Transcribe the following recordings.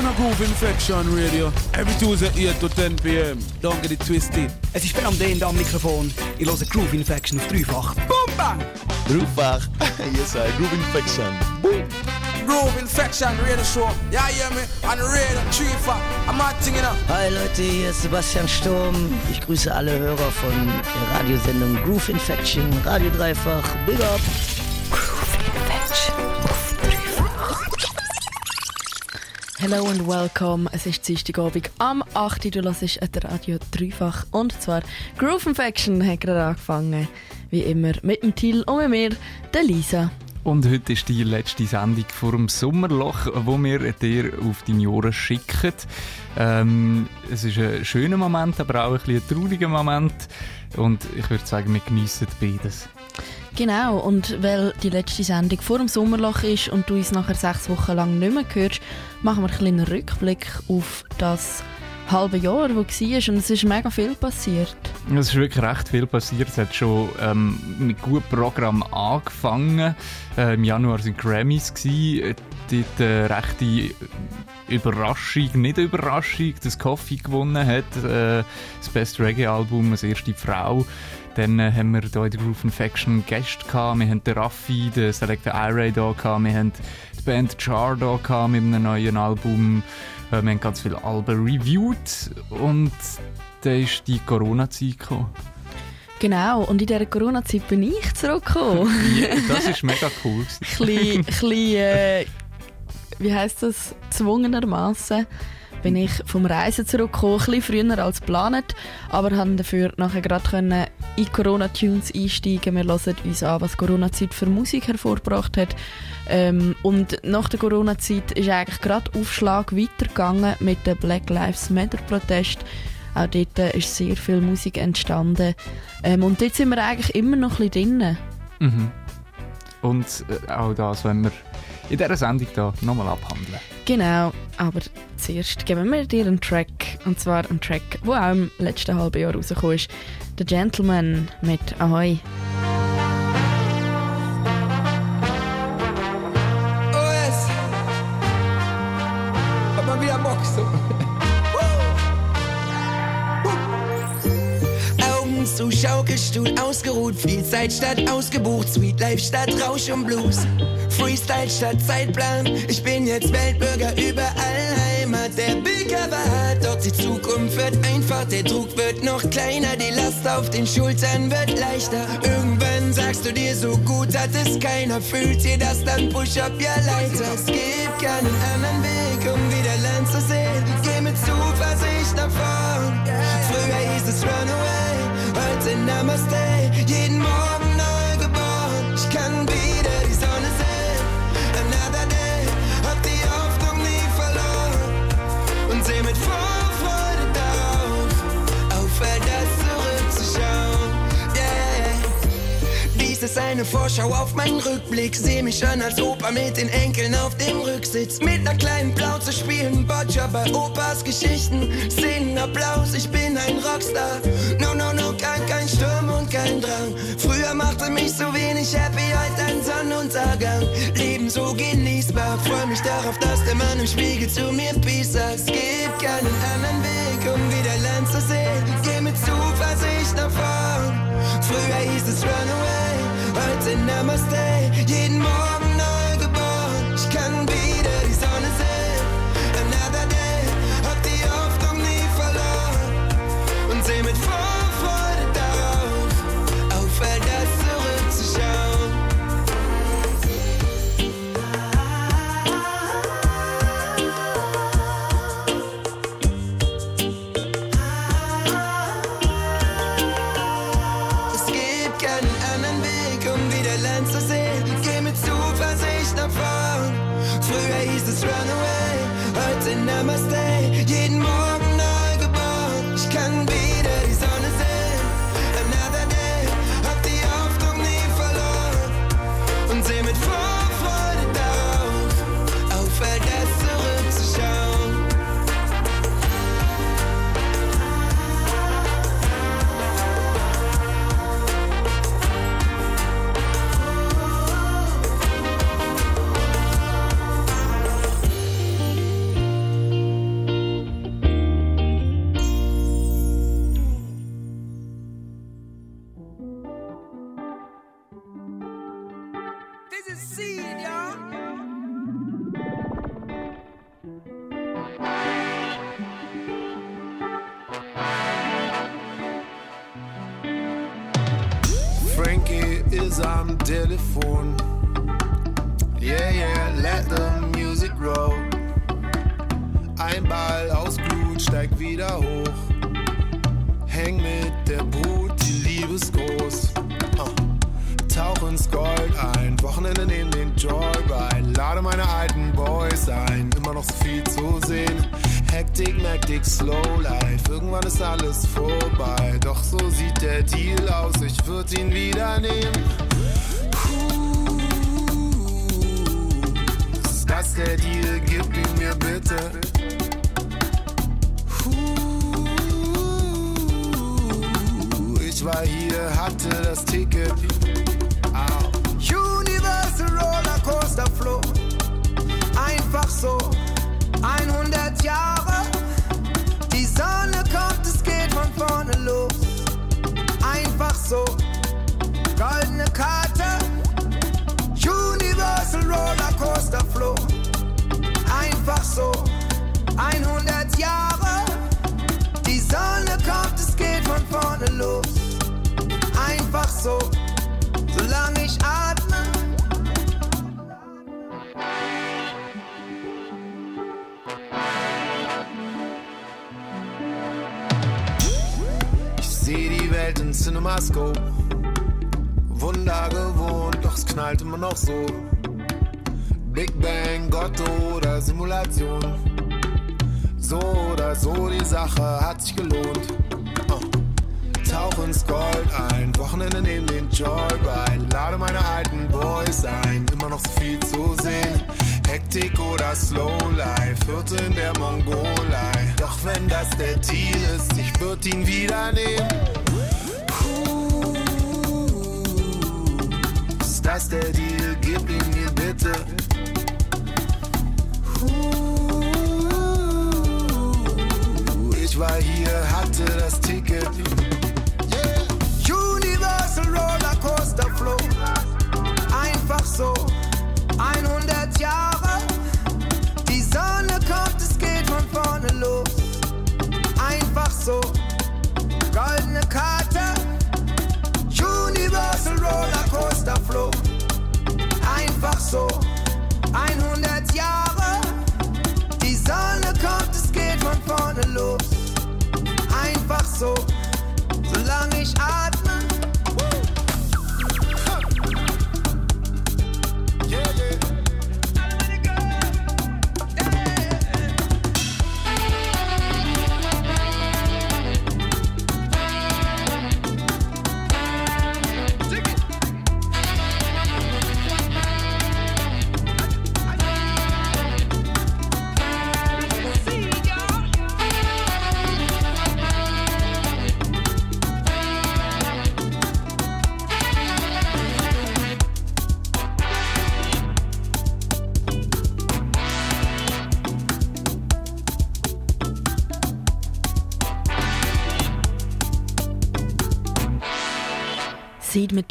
listen to Groove Infection Radio every Tuesday 8 to 10 p.m. Don't get it twisted. Es ist Ben am am Mikrofon. Ich höre Groove Infection auf dreifach. Boom, bang! Dreifach. yes, I. Groove Infection. Boom. Groove Infection Radio Show. Yeah, hear me? On the radio, dreifach. I'm not thinking up. Hi Leute, hier ist Sebastian Sturm. Ich grüße alle Hörer von der Radiosendung Groove Infection, Radio Dreifach. Big up! Hello and welcome. Es ist Dienstagabend am 8. Du hörst Radio Dreifach. Und zwar Groove Infection hat gerade angefangen. Wie immer mit dem Till und mit mir, der Lisa. Und heute ist die letzte Sendung vor dem Sommerloch, wo wir dir auf deine Ohren schicken. Ähm, es ist ein schöner Moment, aber auch ein, bisschen ein trauriger Moment. Und ich würde sagen, wir geniessen beides. Genau, und weil die letzte Sendung vor dem Sommerloch ist und du uns nachher sechs Wochen lang nicht mehr hörst, machen wir einen kleinen Rückblick auf das halbe Jahr, das war und es ist mega viel passiert. Es ist wirklich recht viel passiert. Es hat schon ähm, mit gutem Programm angefangen. Äh, Im Januar waren Grammys. Gewesen. Dort äh, rechte Überraschung, nicht Überraschung, dass Coffee gewonnen hat. Äh, das Best Reggae-Album, als erste Frau. Dann äh, haben wir hier in der Groove Infection Gäste gehabt. Wir haben den Raffi, den Selector I-Ray da gehabt. Wir haben die Band Char da gehabt mit einem neuen Album. Äh, wir haben ganz viele Alben reviewed. Und dann ist die Corona-Zeit gekommen. Genau, und in dieser Corona-Zeit bin ich zurückgekommen. ja, das ist mega cool. Ein bisschen, äh, wie heisst das, gezwungenermaßen bin ich vom Reisen zurückgekommen, ein bisschen früher als geplant, aber haben dafür nachher gerade in Corona-Tunes einsteigen. Wir hören uns an, was Corona-Zeit für Musik hervorgebracht hat. Ähm, und nach der Corona-Zeit ist eigentlich gerade Aufschlag weitergegangen mit dem Black Lives Matter-Protest. Auch dort ist sehr viel Musik entstanden. Ähm, und dort sind wir eigentlich immer noch ein bisschen drin. Mhm. Und äh, auch das, wenn wir in dieser Sendung hier nochmal abhandeln. Genau, aber zuerst geben wir dir einen Track. Und zwar einen Track, der auch im letzten halben Jahr rausgekommen ist. The Gentleman mit Ahoy. Schaukelstuhl ausgeruht, viel Zeit statt ausgebucht, Sweet Life statt Rausch und Blues. Freestyle statt Zeitplan, ich bin jetzt Weltbürger überall Heimat, der Bildcover hat, doch die Zukunft wird einfach, der Druck wird noch kleiner, die Last auf den Schultern wird leichter. Irgendwann sagst du dir, so gut hat es keiner, fühlt ihr das dann Push-Up ja leiter. Es gibt keinen anderen Weg, um wieder Land zu sehen, geh mit Zuversicht nach vorn. Früher hieß es Runaway, heute Namaste, jeden Eine Vorschau auf meinen Rückblick, seh mich an als Opa mit den Enkeln auf dem Rücksitz, mit ner kleinen Plauze spielen Boccia bei Opas Geschichten, Szenen Applaus, ich bin ein Rockstar. No, no, no, kein, kein Sturm und kein Drang. Früher machte mich so wenig happy, heute ein Sonnenuntergang. Leben so genießbar, freu mich darauf, dass der Mann im Spiegel zu mir Peace sagt. Es gibt keinen anderen Weg, um wieder Land zu sehen. Geh mit Zuversicht nach vorn. Früher hieß es Runaway, heute Namaste. Jeden Morgen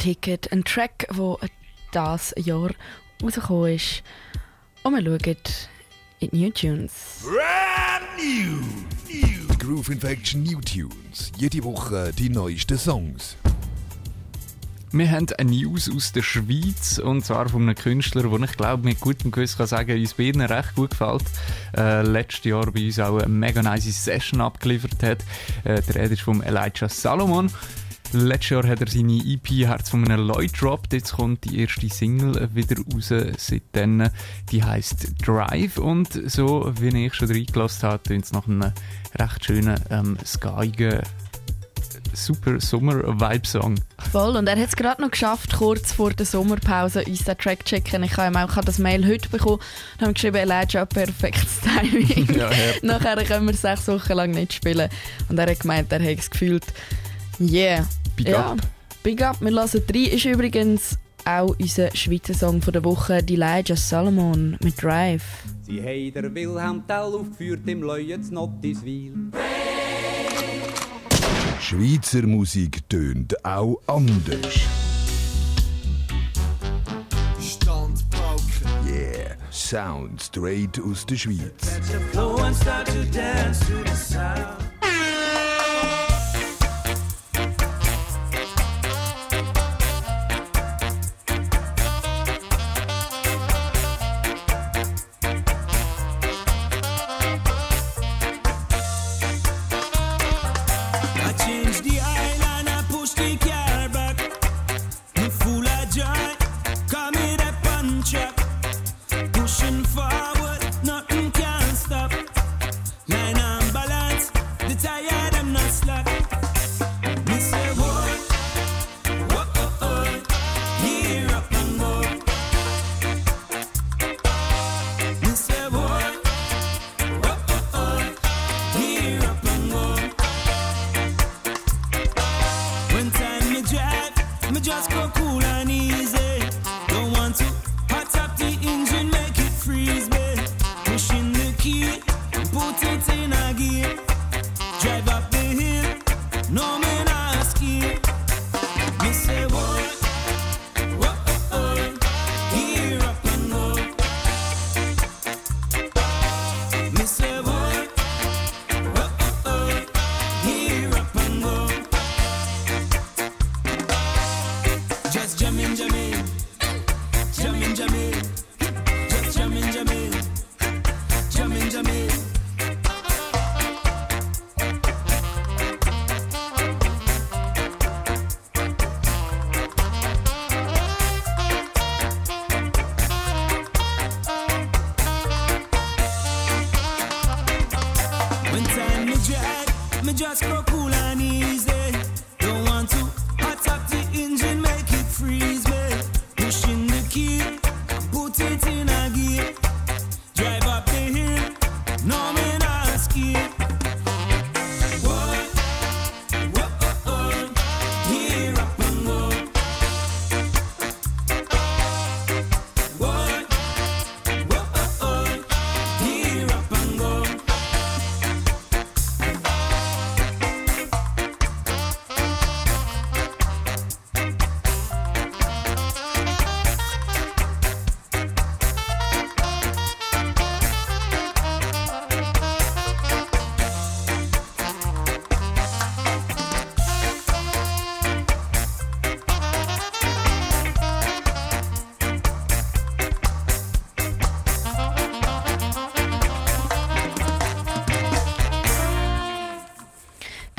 Ticket, ein Track, der das Jahr rausgekommen ist. Und wir schauen in New Tunes. Groove Infection New Tunes. Jede Woche die neuesten Songs. Wir haben eine News aus der Schweiz und zwar von einem Künstler, der ich glaube mit gutem Gewissen kann sagen, uns beiden recht gut gefällt. Äh, letztes Jahr bei uns auch eine mega nice Session abgeliefert hat. Äh, der Rede ist vom Elijah Salomon. Letztes Jahr hat er seine EP Herz von einem Lloyd gedroppt. Jetzt kommt die erste Single wieder raus seitdem. Die heißt Drive und so, wie ich schon reingelassen habe, tönt es nach einem recht schönen, ähm, skyigen, super Sommer-Vibe-Song. Voll, und er hat es gerade noch geschafft, kurz vor der Sommerpause uns den Track zu checken. Ich habe ihm auch das Mail heute bekommen und habe geschrieben, Elijah, perfektes Timing. Ja, ja. Nachher können wir sechs Wochen lang nicht spielen. Und er hat gemeint, er hat es gefühlt, yeah. Big ja, up. Big up. Wir lassen drei. Ist übrigens auch unser Schweizer Song von der Woche, die Elijah Salomon mit Drive. Sie haben der Wilhelm Tell aufgeführt im Leuen Nottiswil. Schweizer Musik tönt auch anders. Stand Sound straight aus der Schweiz.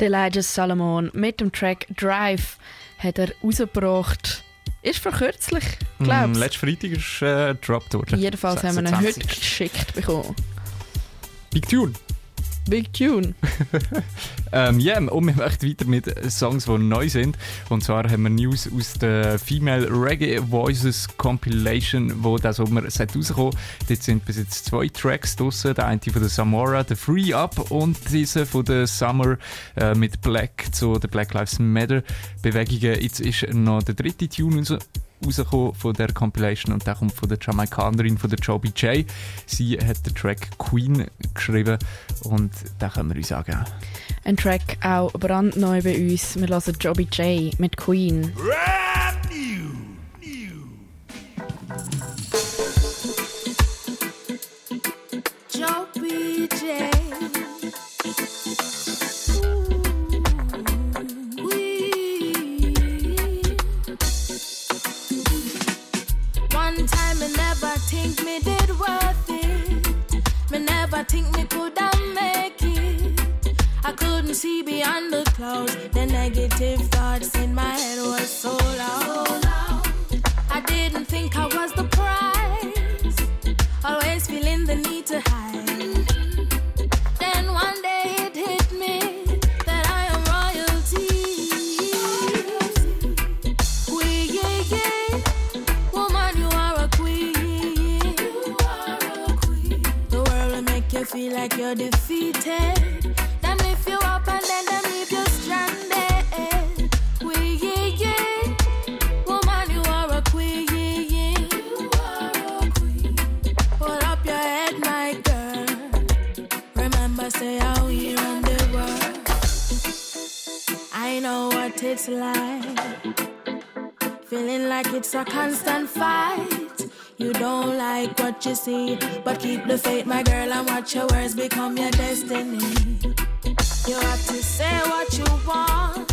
Elijah Salomon mit dem Track Drive hat er rausgebracht. Ist vor kürzlich, Mm, glaubst letzten Freitag ist äh, gedroppt worden. Jedenfalls haben wir ihn 26. heute geschickt bekommen. Big Tune. Big Tune. Ähm, ja, und wir machen weiter mit Songs, die neu sind. Und zwar haben wir News aus der Female Reggae Voices Compilation, wo der Sommer sollte rauskommen. Dort sind bis jetzt zwei Tracks draussen. Der eine von der Samora, der Free Up und dieser von der Summer äh, mit Black zu der Black Lives Matter Bewegungen. Jetzt ist noch der dritte Tune rausgekommen von der Compilation und der kommt von der Jamaikanerin, von der Joby J. Sie hat den Track Queen geschrieben und den können wir uns sagen. Ein Track auch brandneu bei uns. Wir hören Joby J mit Queen. Joey think me did worth it. Me never think me could have make it. I couldn't see beyond the clouds. The negative thoughts in my head was so loud. I didn't think I was the prize. Always feeling the need to hide. Like you're defeated. Them lift you up and then them leave you stranded. Queen, yeah, yeah. Woman, you are a queen. Hold up your head, my girl. Remember, say how we run the world. I know what it's like. Feeling like it's a constant fight. You don't like what you see, but keep the faith, my girl, and watch your words become your destiny. You have to say what you want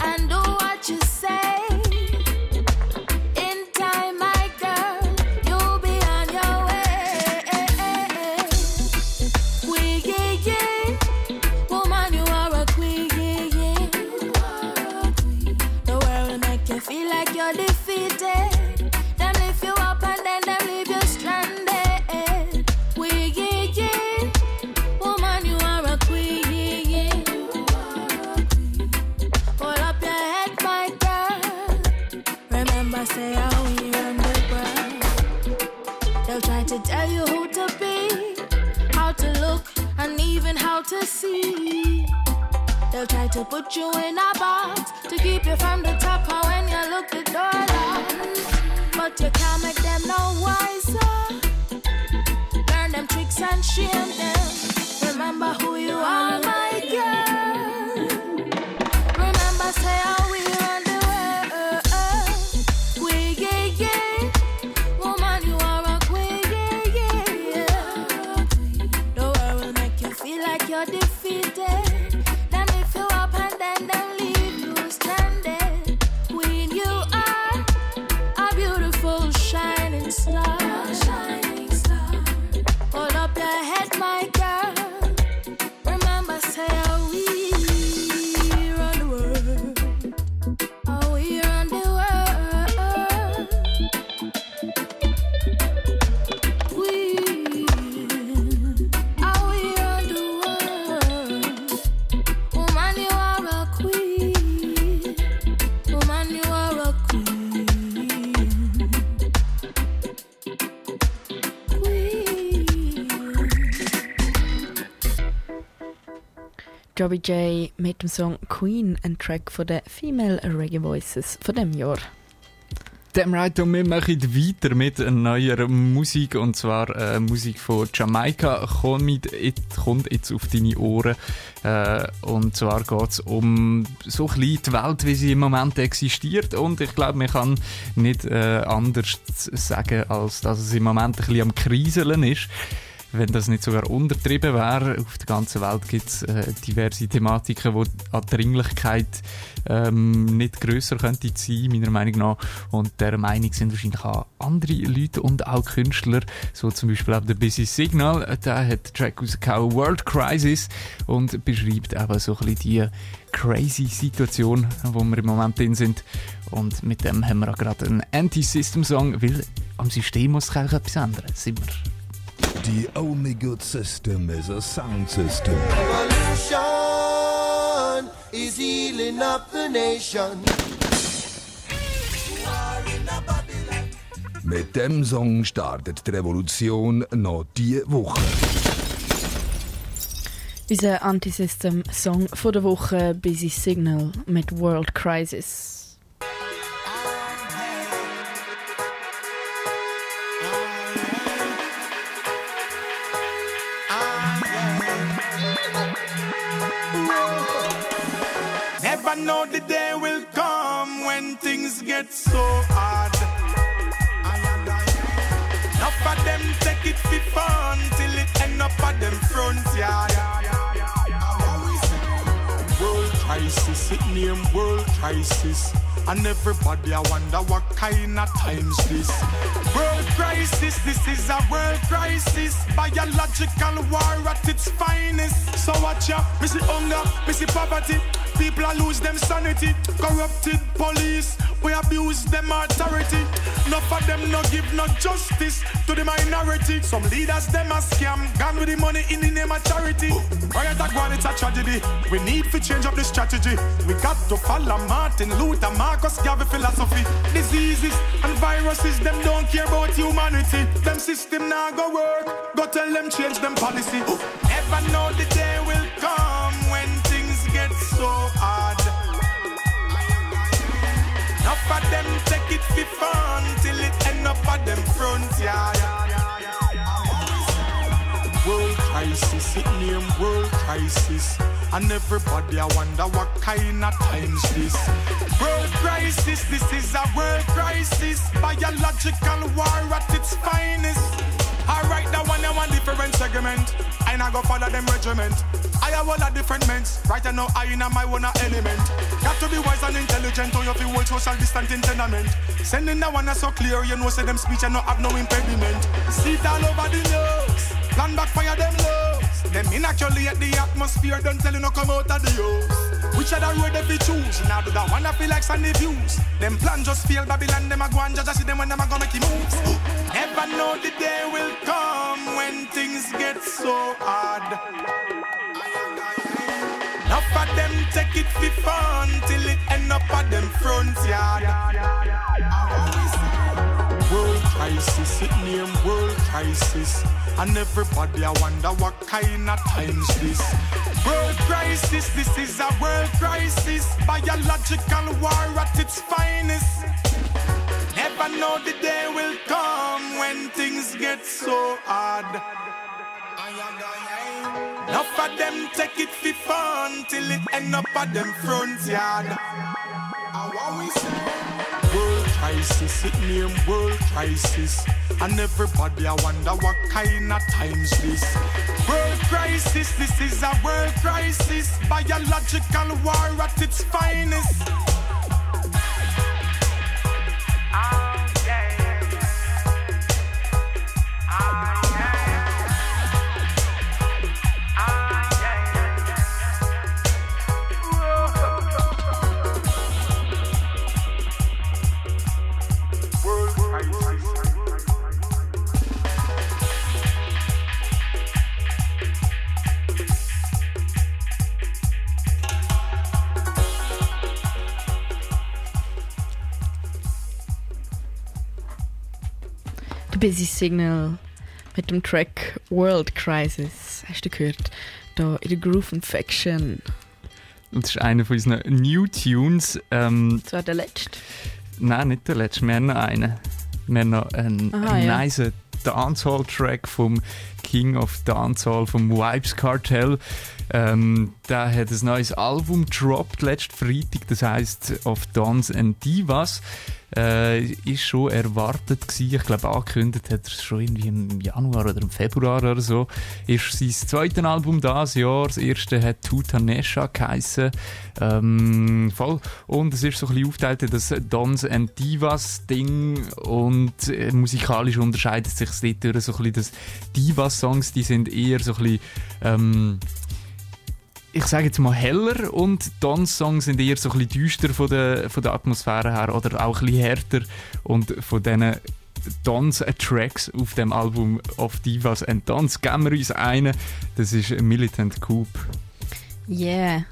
and do what you say. To put you in a box to keep you from the top. And when you look the door locked, but you can't make them no wiser. Learn them tricks and shame them. Remember who you are, Joby J mit dem Song Queen, ein Track von den Female Reggae Voices von dem Jahr. Dem right und wir machen weiter mit neuer Musik und zwar äh, Musik von Jamaika kommt, kommt jetzt auf deine Ohren äh, und zwar geht es um so ein bisschen die Welt, wie sie im Moment existiert und ich glaube, man kann nicht äh, anders sagen, als dass es im Moment ein bisschen am Kriseln ist. Wenn das nicht sogar untertrieben wäre, auf der ganzen Welt gibt es äh, diverse Thematiken, die an Dringlichkeit ähm, nicht grösser könnte sein, meiner Meinung nach. Und der Meinung sind wahrscheinlich auch andere Leute und auch Künstler, so zum Beispiel auch der Busy Signal, der hat den Track rausgehauen, World Crisis, und beschreibt eben so ein bisschen die crazy Situation, wo wir im Moment drin sind. Und mit dem haben wir auch gerade einen Anti-System-Song, weil am System muss sich eigentlich etwas ändern, sind wir. The only good system is a sound system. Revolution is healing up the nation. Mit dem Song startet die Revolution noch diese Woche. Unser Anti-System-Song von der Woche Busy Signal mit World Crisis. Never know the day will come when things get so hard. Enough of them take it for fun till it end up at them front yard. World crisis, it name world crisis. And everybody I wonder what kind of times this. World crisis, this is a world crisis. Biological war at its finest. So watch out, missy hunger, missy poverty. People are lose them sanity. Corrupted police, we abuse them authority. Enough of them no give no justice to the minority. Some leaders them a scam, gone with the money in the name of charity. Riot a one, it's a tragedy. We need to change up the strategy. We got to follow Martin Luther, Marcus Garvey philosophy. Diseases and viruses, them don't care about humanity. Them system now go work. Go tell them change them policy. Never know the day will come when so hard. Enough of them take it for fun till it end up at them front yard. World crisis, it name world crisis. And everybody I wonder what kind of times this. World crisis, this is a world crisis. Biological war at its finest. Alright, that one, I want different segment. I not go follow them regiment. I have all the different men. Right now, I in my own element. Got to be wise and intelligent, or you feel world social distant in tenement. Sending that one so clear, you know, say them speech and no have no impediment. See it all over the news. Plan backfire them lows. Them inoculate the atmosphere, don't tell you no come out of the house. Which other road they fi choose? Now do that one I feel like Sunday views. Them plan just fail Babylon, them a go and just see them when them a go make the moves. Never know the day will come when things get so hard. Take it for fun till it end up at them front yard. World crisis, it name world crisis. And everybody I wonder what kind of times this. World crisis, this is a world crisis. Biological war at its finest. Never know the day will come when things get so hard. Enough of them take it for fun till it end up at them front yard. World crisis, it name world crisis. And everybody I wonder what kind of times this. World crisis, this is a world crisis. Biological war at its finest. Busy Signal mit dem Track World Crisis. Hast du gehört? Da in der Groove Infection. Und das ist einer von unseren New Tunes. Ähm, Das war der letzte. nein, nicht der letzte. Wir haben noch einen. Wir haben noch einen, Aha, einen ja. nice Dancehall-Track vom King of Dancehall, vom Vibes Cartel. Ähm, der hat ein neues Album gedroppt letzten Freitag, das heißt Of Dance and Divas. Äh, ist schon erwartet gewesen. Ich glaube, angekündigt hat er es schon irgendwie im Januar oder im Februar oder so. Ist sein zweites Album das Jahr. Das erste hat Tutanesha geheissen. Ähm, voll. Und es ist so ein bisschen aufgeteilt das Dance and Divas Ding und äh, musikalisch unterscheidet sich es dort so ein bisschen, dass Divas-Songs, die sind eher so ein bisschen, ähm, ich sage jetzt mal heller und Dance-Songs sind eher so ein bisschen düster von der, von der Atmosphäre her oder auch ein bisschen härter und von diesen Dance-Tracks auf dem Album of Divas and Dance geben wir uns einen, das ist Militant Coop. Yeah.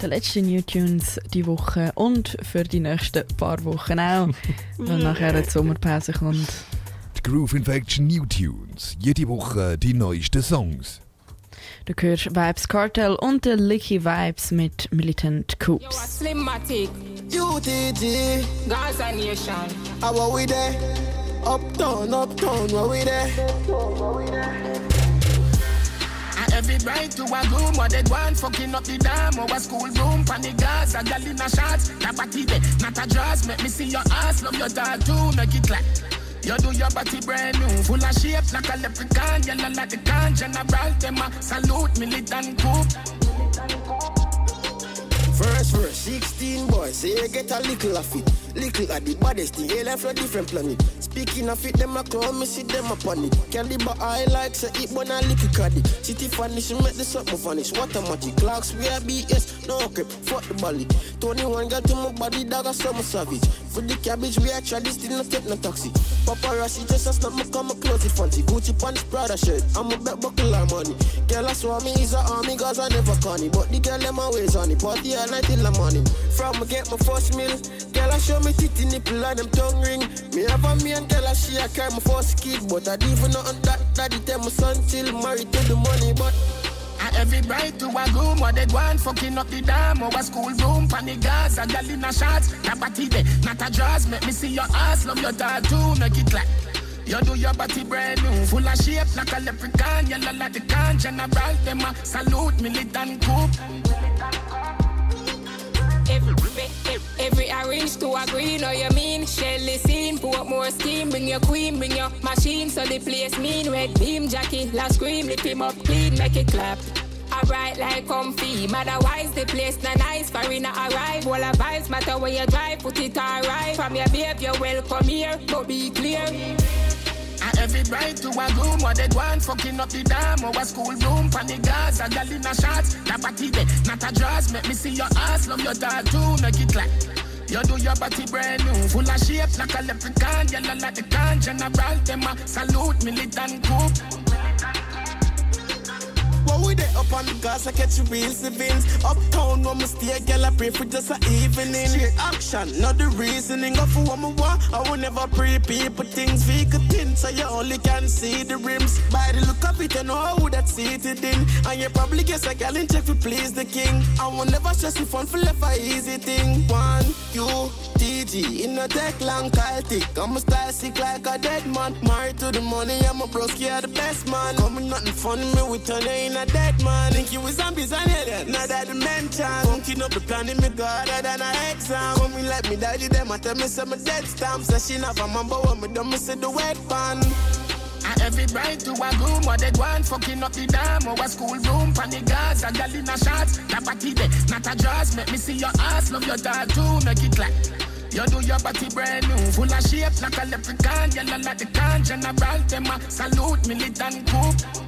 Der letzte New Tunes die Woche und für die nächsten paar Wochen auch, weil nachher die Sommerpause kommt. Groove Infection New Tunes. Jede Woche die neuesten Songs. Du hörst Vibes Cartel und der Licky Vibes mit Militant Coops. Slimmatic, UTG, Gaza Nation. how are we there? Uptown, uptown, where we there? And every bright to a room what they want fucking up the dam a school room pan the gas a gal in a that body there not a draws make me see your ass love your tattoo make it clap you do your body brand new full of shape like a leprechaun yellow like the can general them a salute militant coup First verse, 16 boys, say you get a little of it. Little of the baddest thing, alien from a different planet. Speaking of it, them a clown, me see them upon it. Candy but I like, say it when I lick it caddy. City vanish, make the something vanish. What a magic, clocks, we are BS, no crap, fuck the bally. 21 got to my body, dog, a summer savage. For the cabbage, we actually still not take no taxi. Papa Paparazzi just a snap, me come, me close fancy. Gucci pants, Prada shirt, I'm a bet buckle her money. Girl, I swear me is a army, cause I never corny. But the girl, them always on it, party all night till the morning. From get my first meal, girl, I show me titty nipple and them tongue ring. Me have a me and girl, I she a carry my first kid, but I didn't even know that. Daddy tell my son till married to the money, but. And every bright to a room what they want fucking up the dam or a school room pan the gas a gal in a shots that body there not a draws make me see your ass love your tattoo make it clap you do your body brand new full of shape like a leprechaun yellow like the can general them a salute militant coup Every, every, orange to a green, or you mean? Shelly scene, put more steam, bring your queen, bring your machine, so the place mean. Red beam, Jackie, last scream, lift him up clean, make it clap. Alright, like comfy. Otherwise, the place not nice. Farina arrive. All the vibes matter when you drive. Put it alright. From your babe, you're welcome here. But be clear. Every bride to a room, what they want, fucking up the dam, or a school room, panic gas, a gal in a shots, that body there, not a draws, make me see your ass, love your dog too, make it clap. You do your body brand new, full of shape like a leprechaun, yellow like the can, general, them a salute, militant coup. What we there up on the gas, I catch you real savings. Uptown, when me stay, girl, I pray for just a evening. Straight action, not the reasoning. For what me want, I will never pre people things. we could tint, so you only can see the rims. By the look of it, you know who that seated in. And you probably guess a gal in check to please the king. I will never stress you fun for left a easy thing. One, you, DG, in a tech long Celtic. I'm a style sick like a dead man. Married to the money, I'm a broski, yeah, the best man. Coming nothing funny, me with turn in a dead man. Think you was zombies and alien, not that dimension. Funking up the plan in me harder than an exam. When in like me daddy, them I tell me some dead stamp. Say she a man, but when me done, me see the wet pan. And every bride to a room, what they want, fucking up the dam, or a school room, panic gas, a gal in a shots, that body there, not a draws, make me see your ass, love your dog too, make it clap. You do your body brand new, full of shape like a leprechaun, yellow like the can, general, them a salute, militant coup.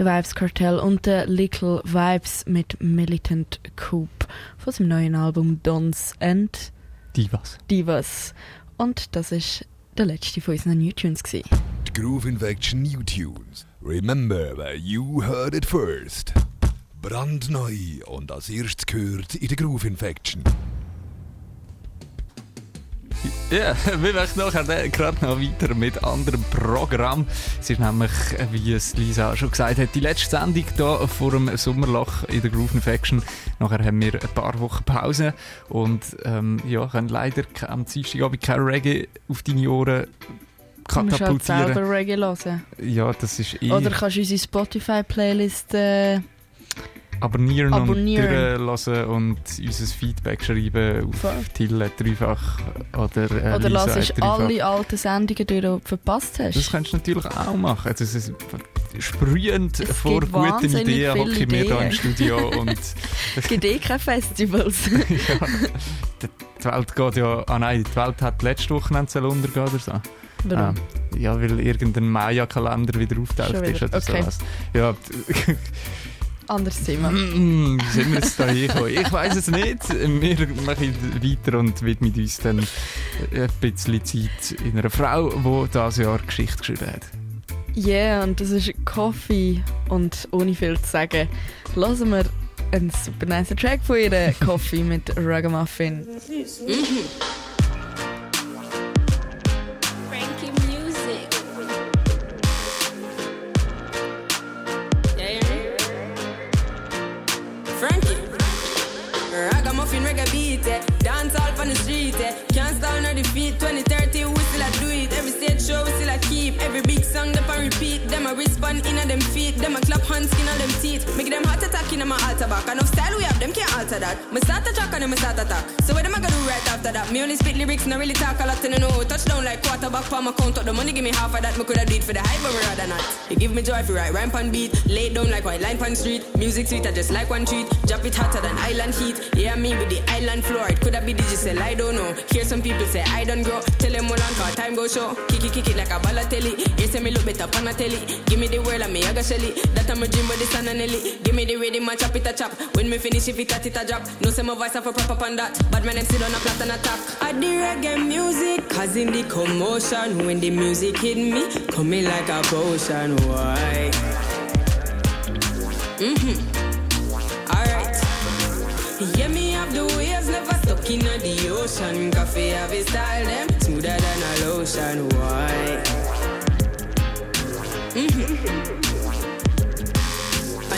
Der Vibes Cartel und der Little Vibes mit Militant Coop von seinem neuen Album Dons and Divas. Divas. Und das ist der letzte von unseren New Tunes. Gewesen. Die Groove Infection New Tunes. Remember where you heard it first. Brandneu und als erstes gehört in der Groove Infection. Ja, wir möchten nachher gerade noch weiter mit anderem Programm. Es ist nämlich, wie es Lisa schon gesagt hat, die letzte Sendung hier vor dem Sommerloch in der Groove Infection. Nachher haben wir ein paar Wochen Pause und ähm, ja, können leider am Dienstagabend kein Reggae auf deine Ohren Du musst halt katapultieren. selber Reggae hören. Ja, das ist eh... Oder kannst du unsere Spotify-Playlist äh, abonnieren, abonnieren. und durchlassen und unser Feedback schreiben auf Voll. Tille dreifach oder äh, oder Lisa lass dreifach. alle alten Sendungen durch, die du verpasst hast. Das kannst du natürlich auch machen. Also, es ist sprühend vor gibt guten Ideen hocke ich mir da im. Studio und es gibt eh keine Festivals. ja, die Welt geht ja... Ah nein, die Welt hat letzte Wochenende sollen untergehen oder so. Warum? Ah, ja, weil irgendein Maya-Kalender wieder auftaucht ist oder okay. sowas. Ja, Anderes Thema. Mm, Wie sind wir jetzt da hingekommen? Ich weiß es nicht. Wir machen weiter und widmen uns dann ein bisschen Zeit in einer Frau, die dieses Jahr Geschichte geschrieben hat. Ja, yeah, und das ist Coffee. Und ohne viel zu sagen, hören wir einen super nice Track von ihr, Coffee mit Ragamuffin. A in them feet. Them a clap hands in them teeth. Make them heart attack in my altar back. Enough style we have, them can't alter that. Me start a track and then me start attack. So what them a gonna do right after that? Me only spit lyrics, no really talk a lot and I know. Touchdown like quarterback for my count up the money, give me half of that. Me coulda do it for the hype, but me rather not. You give me joy if you write rhyme pan beat. Lay down like white line pan street. Music sweet, I just like one treat. Drop it hotter than island heat. Yeah, me with the island floor. It coulda be digital, I don't know. Hear some people say I don't grow. Tell them all on cause time go show. Kick it, kick it like a balotelli. You say me look better on a telly. Give me the world and me I got shelly. That I'm a dream but this and a Nelly. Give me the rhythm and chop it a chop. When me finish if it at it a drop. No say my voice have a proper on that. But my name sit on a flat and attack. I the reggae music. causing the commotion. When the music hit me. Coming like a potion. Why? Mm-hmm. Alright. Yeah, me have the waves never stuck in the ocean. Coffee have a style them smoother than a lotion. Why? Mm-hmm.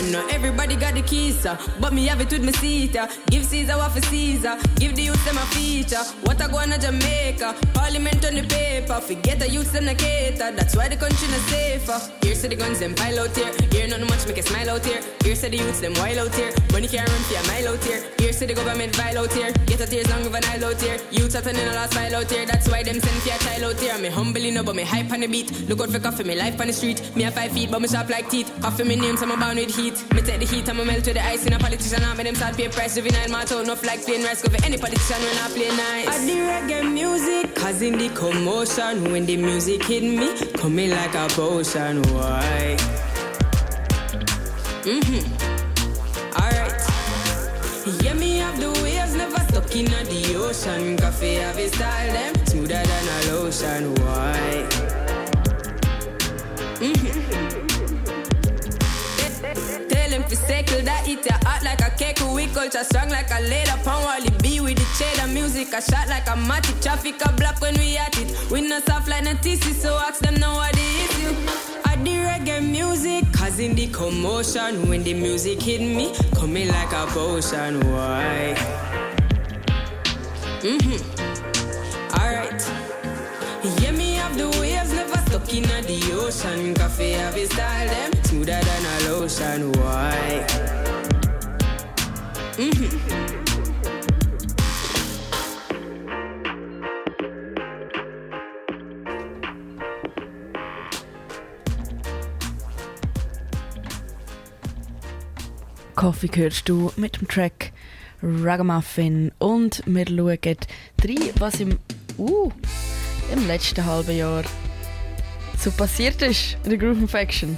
Man. Not everybody got the keys, uh, but me have it with me seat. Uh. Give Caesar what for Caesar. Give the youth them a feature. What I go on to Jamaica. Parliament on the paper. Forget the youth them a cater. That's why the country not safer. Here say the guns them pile out here. Here nothing much make a smile out here. Here say the youths them wild out here. Money can't run for a mile out here. Here say the government vile out here. Get a tears long of an aisle out here. Youths are turning a last file out here. That's why them send for a child out here. Me humbly no, but me hype on the beat. Look out for coffee, me life on the street. Me a five feet, but me sharp like teeth. Coffee me name, so I'm bound with heat. Me take the heat, I'm a melt with the ice. In a politician, I'm them start pay price. Juvenile, my tone, no like plain rice. Go for any politician when I play nice. I the reggae music, causing the commotion. When the music hit me, coming like a potion. Why? Mm-hmm. Alright. Yeah, me have the waves, never stuck in the ocean. Coffee have a style, them smoother than a lotion. Why? Mm-hmm. To circle that eat ya hot like a cake. We culture strong like a leather pound. Wally B with the cheddar music. A shot like a matic. Traffic a block when we at it. We not soft like no TC, so ask them now what the issue. I the reggae music, causing the commotion. When the music hit me, coming like a potion. Why? Mm-hmm. Alright. Yeah, me have the stuck in the ocean. Coffee have a style, them smoother than a lotion. Why? Mm-hmm. Coffee hörst du mit dem Track Ragamuffin und wir schauen rein, was im, uh, im letzten halben Jahr so passiert ist in der Groove Infection.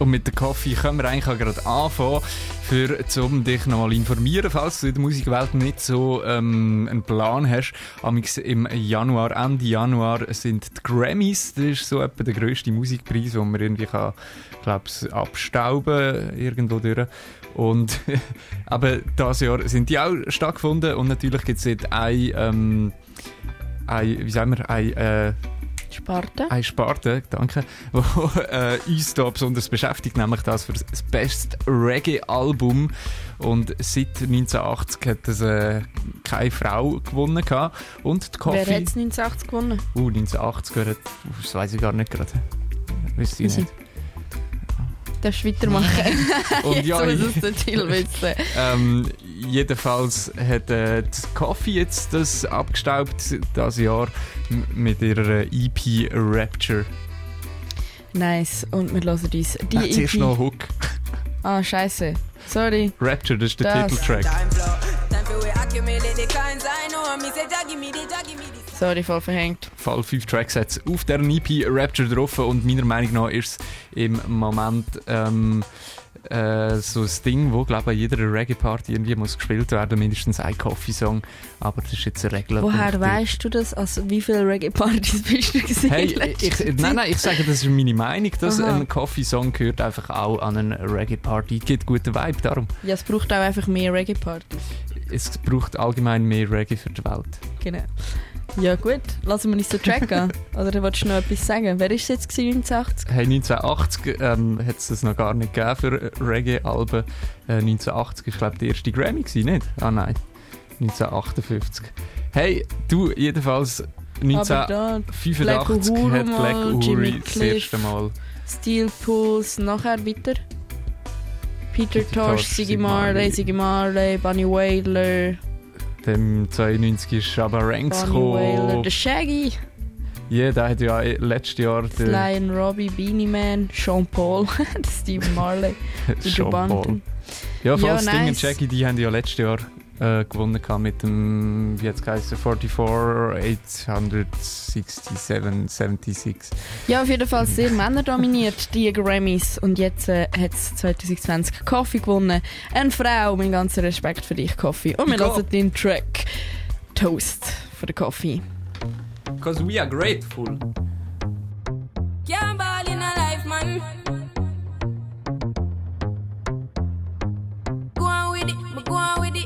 Und mit dem Kaffee können wir eigentlich auch gerade anfangen, für, um dich nochmal informieren, falls du in der Musikwelt nicht so ähm, einen Plan hast. Amix Im Januar, Ende Januar sind die Grammys, das ist so etwa der grösste Musikpreis, den man irgendwie kann, glaub's, abstauben irgendwo durch. Und aber dieses Jahr sind die auch stattgefunden und natürlich gibt es dort ein, ähm, ein, wie sagen wir, ein, äh, Sparte. Eine Sparte, danke, wo äh, uns da besonders beschäftigt, nämlich das für das Best Reggae-Album. Und seit 1980 hat das äh, keine Frau gewonnen. Gehabt. Und die Coffee... Wer hat es 1980 gewonnen? Uh, 1980 gehört, das weiß ich gar nicht gerade. Wüsste ich nicht. Darfst du weitermachen? Und jetzt ja, wissen. ähm, jedenfalls hat äh, die Coffee jetzt das abgestaubt, das Jahr, mit ihrer EP Rapture. Nice, und wir hören uns die Äh, zuerst EP. noch Hook. Ah, scheiße. Sorry. Rapture, das ist der Das. Titeltrack. Sorry, voll verhängt. Fall 5 Tracksets auf der EP Rapture drauf und meiner Meinung nach ist es im Moment ähm, äh, so ein Ding, wo glaube ich an jeder Reggae-Party irgendwie muss gespielt werden, mindestens ein Coffee-Song, aber das ist jetzt eine Regel. Woher weißt du das? Also, wie viele Reggae-Partys bist du gesehen? Hey, ich, nein, nein, ich sage, das ist meine Meinung, dass Aha. ein Coffee-Song gehört einfach auch an eine Reggae-Party. Gibt guten Vibe darum. Ja, es braucht auch einfach mehr Reggae-Partys. Es braucht allgemein mehr Reggae für die Welt. Genau. Ja gut, lassen wir uns den Track an. Oder wolltest du noch etwas sagen? Wer war es jetzt gewesen, 1980? Hey, 1980 ähm, hat es das noch gar nicht gegeben für Reggae-Alben. Äh, 1980 war, glaube ich, der erste Grammy, gewesen, nicht? Ah nein, 1958. Hey, du, jedenfalls Aber da, 1985 Black hat Black Uhuru das erste Mal Steel Pulse, nachher weiter. Peter Tosh, Tosh, Siggy Marley. Siggy Marley, Bunny Wailer, dem 92 ist Shabba Ranks Bunny Wailer, gekommen. The Shaggy, Ja, der hat ja letztes Jahr den and Robbie, Beanie Man, Sean Paul, Steve Marley, der Sean Paul. Ja, falls Ja, Ding und. Jackie, die haben ja letztes Jahr äh, gewonnen gehabt mit dem, wie jetzt geheißen, 44, 867, 76. Ja, auf jeden Fall sehr männerdominiert, die Grammys. Und jetzt äh, hat es 2020 Coffee gewonnen. Eine Frau, mein ganzer Respekt für dich, Coffee. Und wir hören den Track Toast von der Coffee. Because we are grateful. Can't ball in a life, man. Go on with it, go on with it.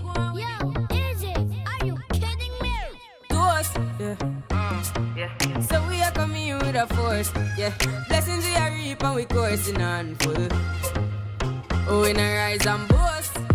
with a force. Yeah, blessings we are reaping, we coursing on full. Oh, we no rise and boast.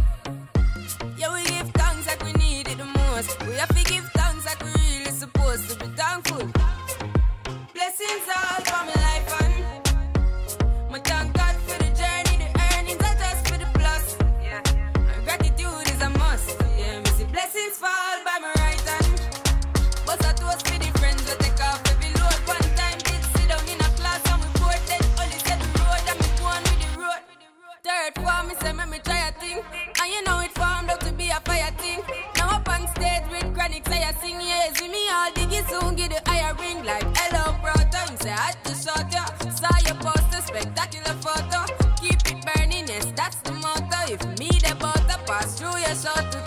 call Diggy soon, get the higher ring like hello, brother, Time say I to shot ya. Saw your poster, spectacular photo. Keep it burning, yes, that's the motto. If me the butter pass through your shot.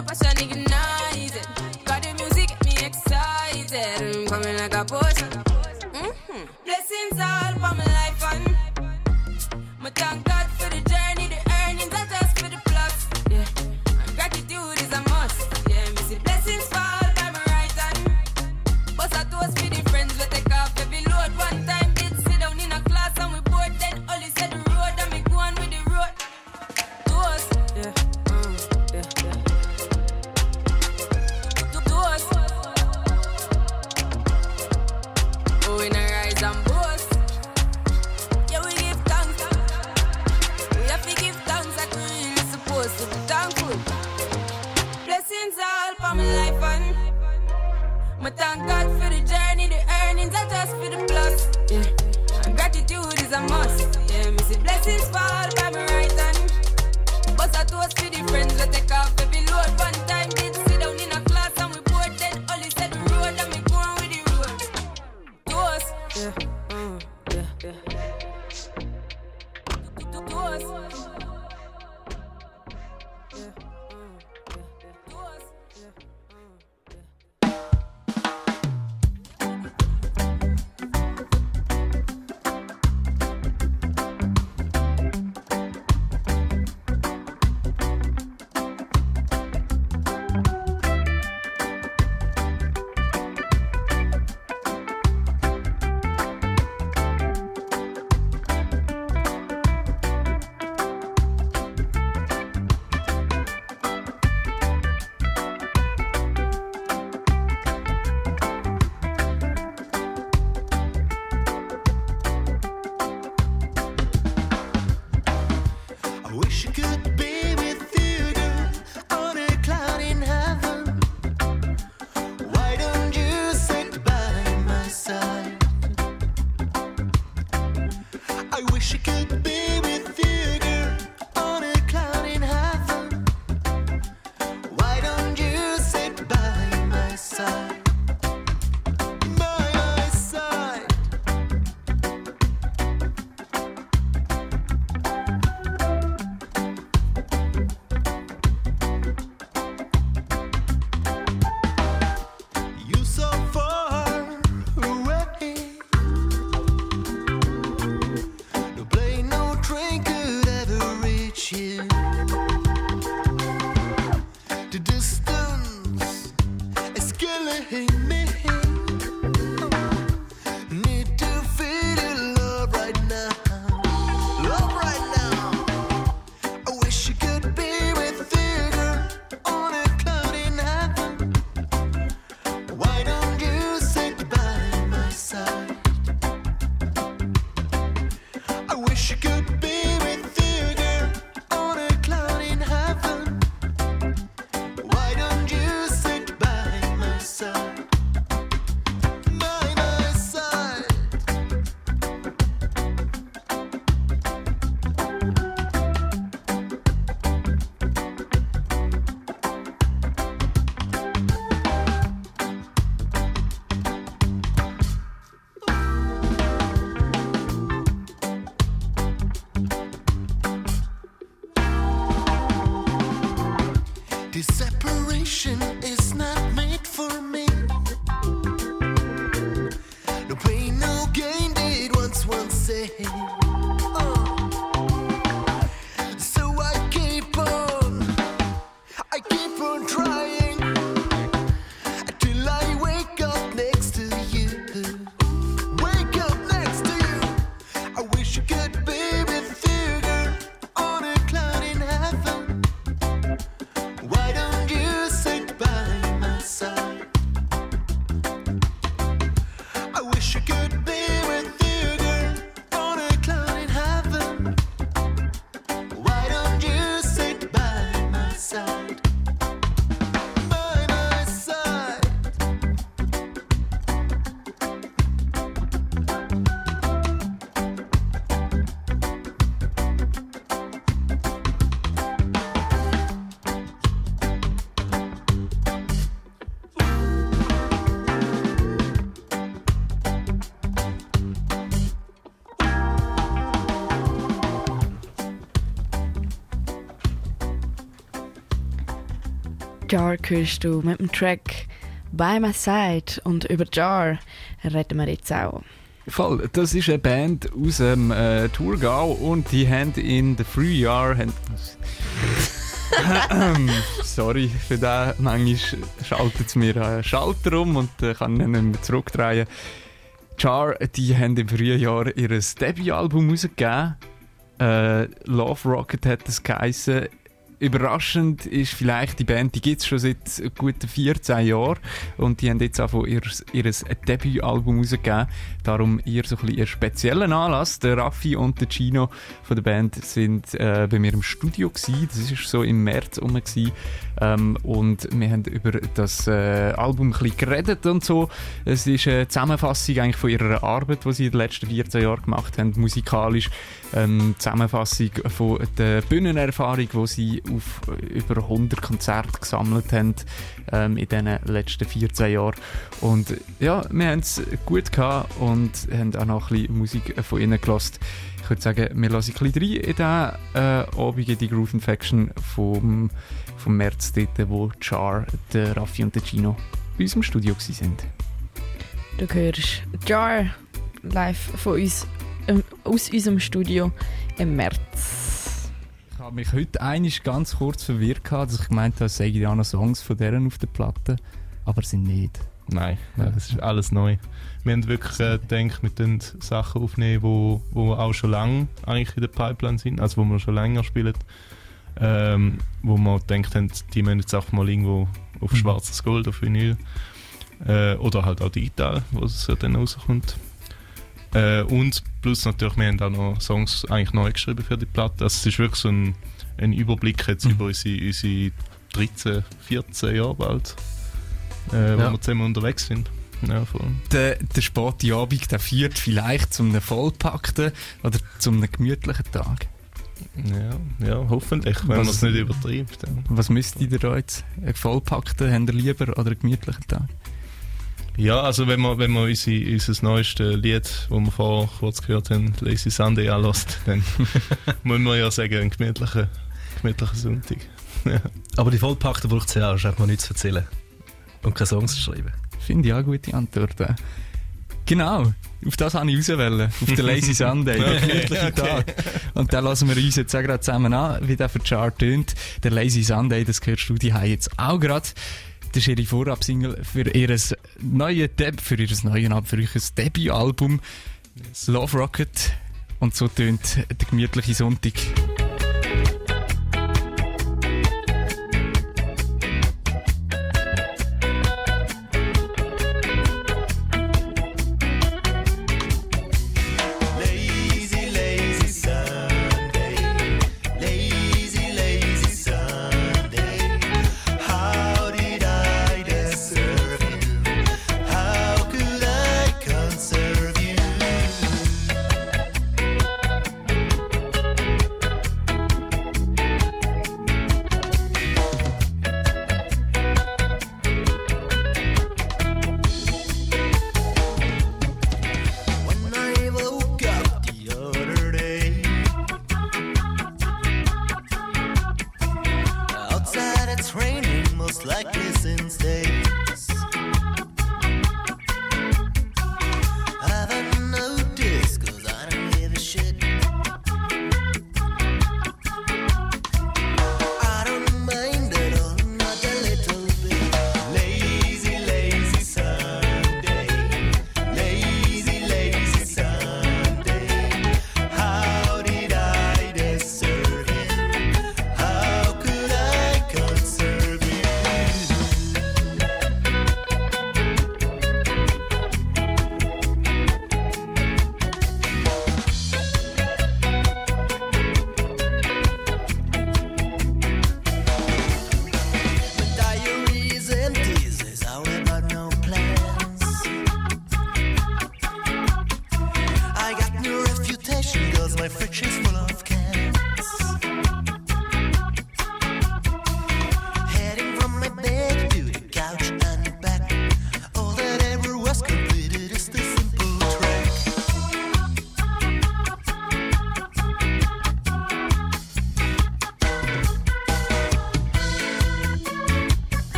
the passion ignited. Got the music, get me excited. I'm coming like a potion. Mm-hmm. Blessings all for my life and my tongue. Jar hörst du mit dem Track By My Side und über Jar reden wir jetzt auch. Voll, das ist eine Band aus dem äh, Thurgau und die haben in the Frühjahr. Haben Sorry für den, manchmal schaltet es mir einen Schalter um und äh, kann ihn nicht mehr zurückdrehen. Jar, die haben im Frühjahr ihr Debütalbum rausgegeben. Äh, Love Rocket hat es geheißen. Überraschend ist vielleicht, die Band, die gibt es schon seit guten 14 Jahren und die haben jetzt auch ihr, ihr Debütalbum rausgegeben. Darum ihr so ein bisschen einen speziellen Anlass. Der Raffi und der Gino von der Band sind äh, bei mir im Studio gewesen. Das ist so im März rum. Ähm, und wir haben über das äh, Album ein bisschen geredet und so. Es ist eine Zusammenfassung eigentlich von ihrer Arbeit, die sie in den letzten 14 Jahren gemacht haben, musikalisch. Ähm, Zusammenfassung von der Bühnenerfahrung, die sie auf über 100 Konzerte gesammelt haben ähm, in den letzten 14 Jahren. Und ja, wir haben es gut gehabt und haben auch noch ein bisschen Musik von ihnen gelassen. Ich würde sagen, wir lassen ein bisschen rein in diesen äh, Abend die Groove Infection vom, vom März, dort, wo Char, der Raffi und der Gino bei uns im Studio waren. Du hörst Jar live von uns, ähm, aus unserem Studio im März. Ich habe mich heute eigentlich ganz kurz verwirrt, gehabt, dass ich gemeint habe, es seien ja noch Songs von deren auf der Platte, aber sind nicht. Nein, nein, das ist alles neu. Wir haben wirklich äh, gedacht, wir können Sachen aufnehmen, wo, wo auch schon lange eigentlich in der Pipeline sind, also wo wir schon länger spielen. Ähm, wo wir gedacht haben, die müssen jetzt einfach mal irgendwo auf Mhm. schwarzes Gold, auf Vinyl. Äh, oder halt auch digital, wo es ja dann rauskommt. Äh, und plus natürlich, wir haben auch noch Songs eigentlich neu geschrieben für die Platte. Also es ist wirklich so ein, ein Überblick jetzt Mhm. über unsere, unsere 13, 14 Jahre bald, äh, wo Ja. wir zusammen unterwegs sind. Ja, voll. Der, der späte Abend der führt vielleicht zu einem vollpackten oder zu einem gemütlichen Tag. Ja, ja hoffentlich, wenn man es nicht übertreibt. Ja. Was müsst ihr da jetzt? Einen vollpackten, habt ihr lieber oder einen gemütlichen Tag? Ja, also wenn man, wenn man unsere, unser neuestes Lied, das wir vorher kurz gehört haben, Lazy Sunday anlässt, dann muss man ja sagen, ein gemütlicher, gemütlicher Sonntag. Ja. Aber die Vollpackten braucht es ja auch, einfach mal nichts zu erzählen. Und keine Songs zu schreiben. Finde ich auch eine gute Antwort. äh. Genau, auf das habe ich rauswählen. Auf den Lazy Sunday, den gemütlichen okay. Tag. Und dann lassen wir uns jetzt auch gerade zusammen an, wie der für Chart tönt. Der Lazy Sunday, das gehört du die jetzt auch gerade. Das ist ihre Vorab-Single für ihr neues Deb, für ihr neues für euch Debütalbum. Love Rocket. Und so tönt der gemütliche Sonntag.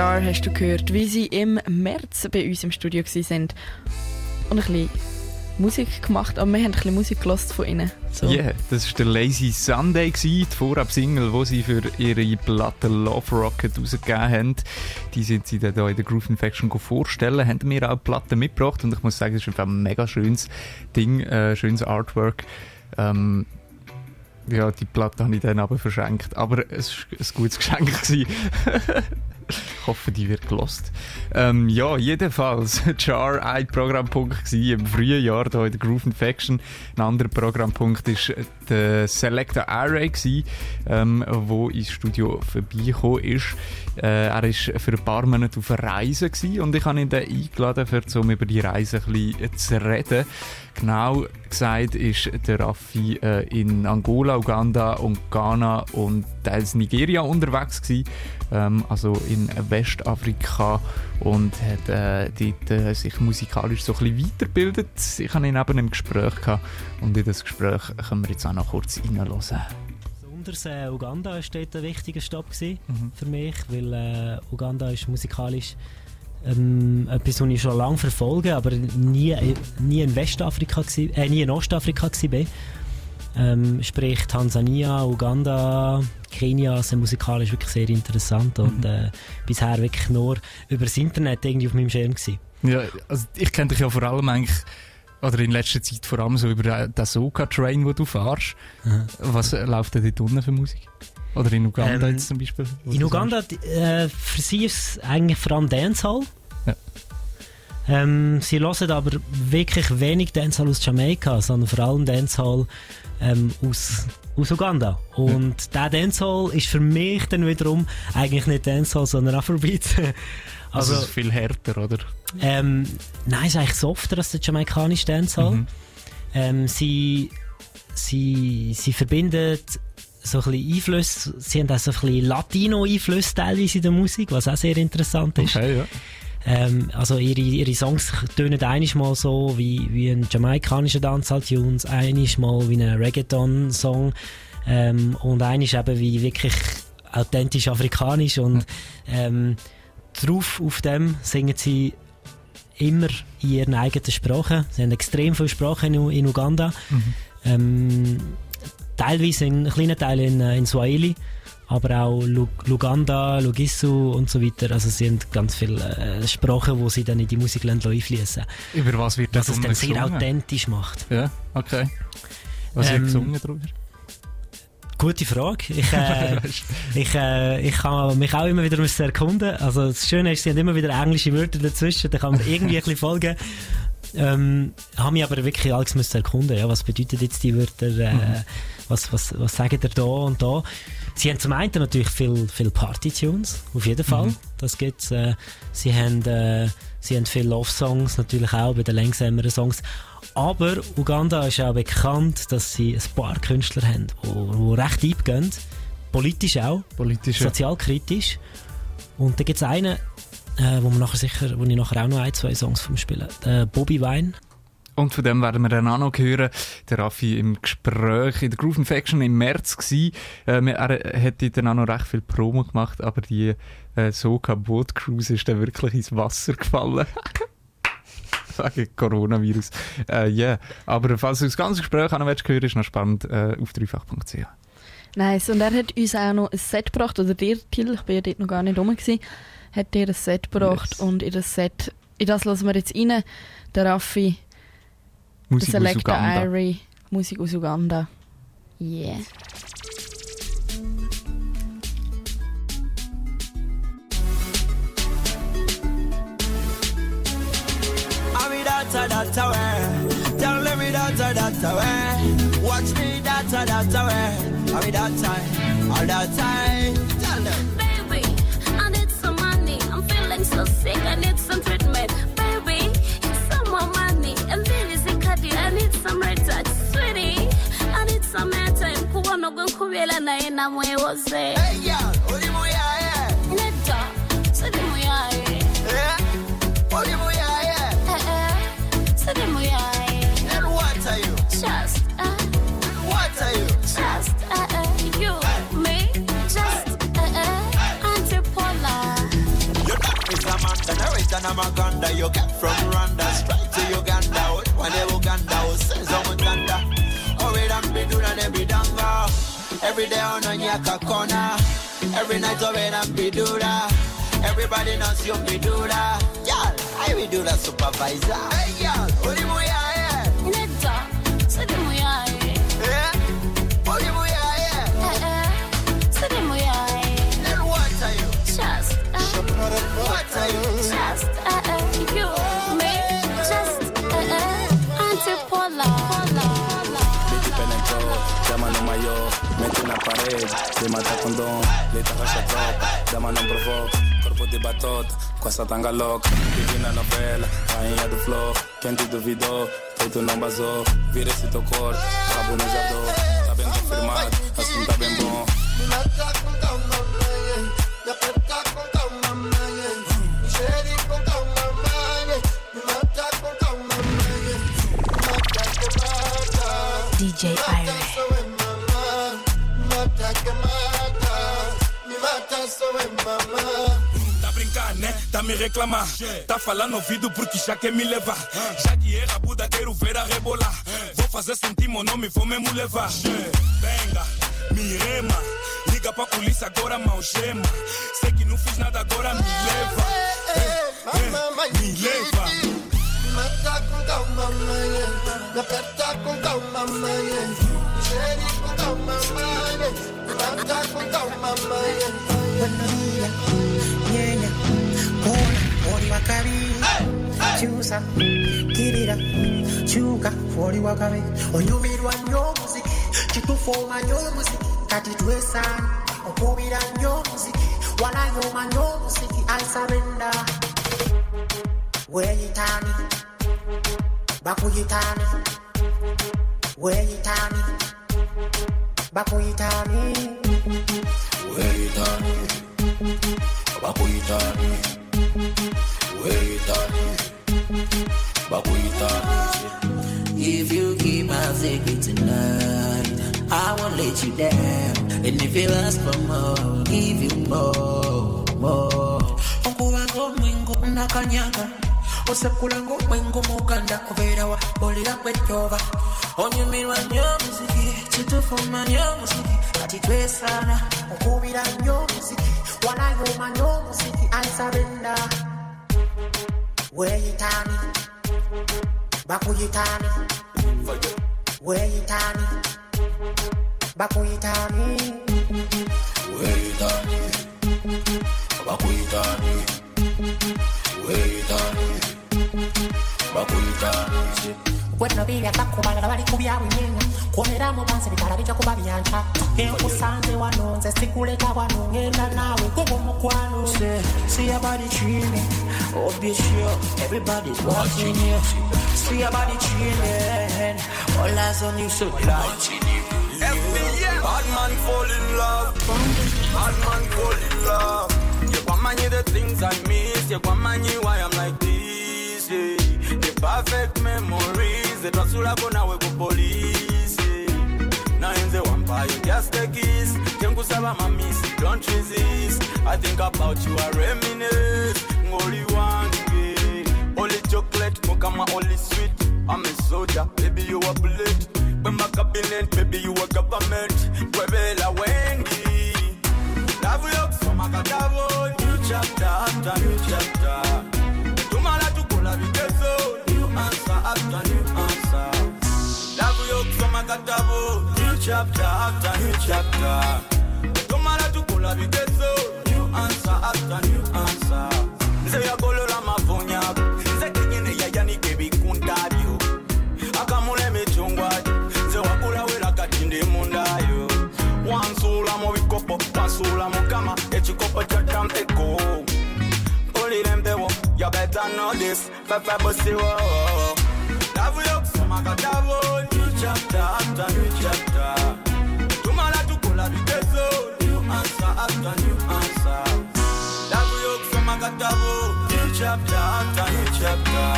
Jar hast du gehört, wie sie im März bei uns im Studio waren und ein bisschen Musik gemacht, aber wir haben ein bisschen Musik von ihnen. So. Ja, yeah, das war der Lazy Sunday, die Vorab-Single, die sie für ihre Platte Love Rocket rausgegeben haben. Die sind sie dann hier in der Groove Infection vorstellen, haben mir auch Platten mitgebracht und ich muss sagen, es ist ein mega schönes Ding, äh, schönes Artwork. Ähm, ja, die Platte habe ich dann aber verschenkt, aber es war ein gutes Geschenk. ich hoffe, die wird gelost. Ähm, ja, jedenfalls, Jar ein Programmpunkt gewesen im frühen Jahr hier in der Groove Infection. Ein anderer Programmpunkt war der Selector Array, gewesen, ähm, ins Studio vorbeigekommen ist. Äh, er war für ein paar Monate auf einer Reise gewesen und ich habe ihn dann eingeladen, um über die Reise ein bisschen zu reden. Genau gesagt ist der Raffi äh, in Angola, Uganda und Ghana und teils Nigeria unterwegs gewesen, ähm, also in Westafrika und hat äh, dort äh, sich musikalisch so ein bisschen weitergebildet. Ich habe ihn eben im Gespräch gehabt und in das Gespräch können wir jetzt auch noch kurz reinhören. Besonders äh, Uganda war dort ein wichtiger Stopp gewesen für mich, weil äh, Uganda ist musikalisch ähm, etwas, was ich schon lange verfolge, aber nie, nie in Westafrika, gsi- äh, nie in Ostafrika war. Ähm, sprich Tansania, Uganda, Kenia sind musikalisch wirklich sehr interessant und äh, bisher wirklich nur über das Internet irgendwie auf meinem Schirm gewesen. Ja, also ich kenne dich ja vor allem eigentlich, oder in letzter Zeit vor allem so über den Soka-Train, wo du fährst. Was äh, läuft denn dort unten für Musik? Oder in Uganda Ähm, jetzt zum Beispiel? In Uganda, äh, für sie ist es eigentlich vor allem Dancehall. Ähm, sie hören aber wirklich wenig Dancehall aus Jamaika, sondern vor allem Dancehall ähm, aus, aus Uganda. Und der Dancehall ist für mich dann wiederum eigentlich nicht Dancehall, sondern Afrobeat. Also, ist viel härter, oder? Ähm, nein, es ist eigentlich softer als der jamaikanische Dancehall. Mhm. Ähm, sie, sie, sie verbindet so ein bisschen Einflüsse, sie haben auch so ein bisschen Latino-Einflüsse teilweise in der Musik, was auch sehr interessant ist. Okay, ja. Ähm, also ihre, ihre Songs tönen einiges mal so wie, wie ein jamaikanischer Dancehall-Tunes, einiges mal wie ein Reggaeton-Song ähm, und einiges eben wie wirklich authentisch afrikanisch und ähm, drauf auf dem singen sie immer in ihren eigenen Sprachen. Sie haben extrem viele Sprachen in, in Uganda. Ähm, teilweise in kleinen Teilen in, äh, in Swahili, aber auch Lu- Luganda, Lugisu und so weiter. Also sie haben ganz viele äh, Sprachen, die sie dann in die Musik einfließen. Über was wird Was das es dann sehr gesungen? authentisch macht. Ja, okay. Was Ähm, wird gesungen darüber? Gute Frage. Ich, äh, ich, äh, ich kann mich auch immer wieder erkunden. Also das Schöne ist, sie haben immer wieder englische Wörter dazwischen, da kann man irgendwie ein bisschen folgen. Ähm, habe mich aber wirklich alles müssen erkunden. Ja, was bedeuten jetzt die Wörter? Äh, Mhm. Was, was, was sagen ihr da und da? Sie haben zum einen natürlich viel, viel Party-Tunes, auf jeden Fall. Mhm. Das gibt's. Äh, sie haben, äh, sie haben viele Love-Songs, natürlich auch bei den längsameren Songs. Aber Uganda ist auch bekannt, dass sie ein paar Künstler haben, die recht deep gehen. Politisch auch. Politisch, ja. Sozialkritisch. Und da gibt es einen, äh, wo, wir nachher sicher, wo ich nachher auch noch ein, zwei Songs vom spielen. Der Bobby Wine. Und von dem werden wir dann auch noch hören. Der Raffi im Gespräch in der Groove Infection im März gsi. Ähm, er hat dort dann auch noch recht viel Promo gemacht, aber die äh, Soka Boat Cruise ist dann wirklich ins Wasser gefallen. Wegen Coronavirus. Äh, yeah. Aber falls du das ganze Gespräch auch noch willst hören, ist noch spannend äh, auf dreifach.ch. Nice. Und er hat uns auch noch ein Set gebracht, oder dir, Till, ich bin ja dort noch gar nicht rum, gewesen, hat dir ein Set gebracht und in das Set, in das lassen wir jetzt rein, der Raffi, Musik der aus Selector Uganda. Irie, Musik aus Uganda. Yeah. I'm me data data way. Tell them me data data way. Watch me data data way. I'm me data all that time. Tell them. Baby, I need some money. I'm feeling so sick. I need some treatment. Baby, some more money. And then is it Kadi? I need some red touch. Sweetie, I need some airtime. Kuwana gunkubela na ina mwe wose. Hey, yeah, uri moya, yeah. Neta, sidi moya, yeah. Eh? Uri moya, yeah. Eh, eh, sidi moya, yeah. And what are you? Just, uh, What are you? just, uh, uh, you, me, just, uh, uh, Auntie Paula. You wonder you get from Rwanda straight to Uganda. When they Uganda, oh, say some Uganda. Oh, we don't be doing and be danga. Every day on a nyaka corner. Every night of it and be do that. Everybody knows you be do that. Y'all, I will do that supervisor. Hey, y'all, what do you want? Netta, mete na parede, se mata tropa, dama não provoca, batota, tanga novela, rainha do flow, quem te duvidou, não vira esse teu corpo, rabo no tá bem confirmado, assim tá bem bom. DJ Iris. Tá brincando, né? Tá me reclamar. Tá falando no ouvido porque já quer me levar. Já que é rabuda, quero ver a rebolar. Vou fazer sentir meu nome, vou mesmo levar. Venga, me rema. Liga pra polícia agora, mal gema. Sei que não fiz nada, agora me leva. É, me leva. Mata com calma, mãe. Me aperta com calma, mãe. Gere com calma, mãe. Mata com calma, mãe. buenos días, ñeña, una, ori wakabi, chusa, kirira, chuka, ori wakabi, onyumirwa nnyo omuziki, kitufuuma nnyo omuziki, kati okubira I surrender, if you keep my secret tonight, I won't let you down. And if you ask for more, give you more, more. Okuwango mwingu nakanyaga. Osekula ng'omwengo muganda obeerawa olira kwetooba onyumirwa nnyo omuziki kituufu mmanyi omuziki kati twesaana okuubira nnyo omuziki walayo omanyi omuziki ansabenda weeyitaani bakuyitaani weeyitaani bakuyitaani weeyitaani bakuyitaani weeyitaani bakuyitaani weno birya bakubalala bali ku kuba ngenda See be sure everybody's watching you. See your body dreaming, all eyes on you, so watching. Bad man fall in love. Bad man fall in love. You want money the things I miss. You want money why I'm like this. Yeah. The perfect memories. The trasura gonna we go police. Yeah. Now in the vampire, just a kiss. Tengu saba mamis, don't resist. I think about you, I reminisce. Only one, yeah. Only chocolate, mukama only sweet. I'm a soldier, baby you a bullet. When my cabinet, baby you a government. Webela wengi. Love you so makadavo. New chapter after new chapter. Tumala tukula vikeso. New answer after new answer. a. New chapter after new chapter. Tomara tukula vigezo. New answer after new answer. Nze ya kolola mafonya. Nze kinyini ya yani kebi kundadio. Akamule mechungwa. Nze wakula wela katinde mundayo. Wansula mu bikopo. Wansula mukama. Ekikopo kya champeko. Mpulire mpewo. You better know this. Fefe busiwo. Love you. Magatavoni chapter after new chapter. Tumala tukola bigezo new answer after new answer. Lavu yokusoma katabo new chapter after new chapter.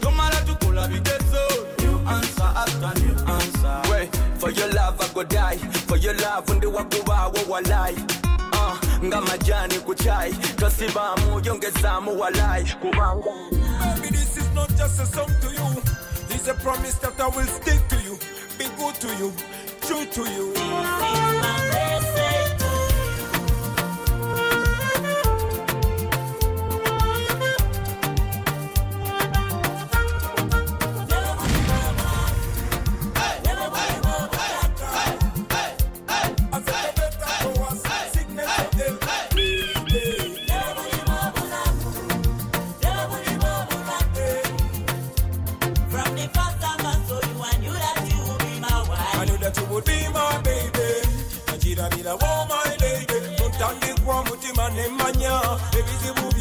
Tumala tukola bigezo new answer after new answer. Wait, for your love I go die. For your love ndi wakubawo walai uh, ngamajani kuchai. Twasibamu yongezamu walai. Kubanga Baby, this is not just a song to you. A promise that I will stick to you, be good to you, true to you.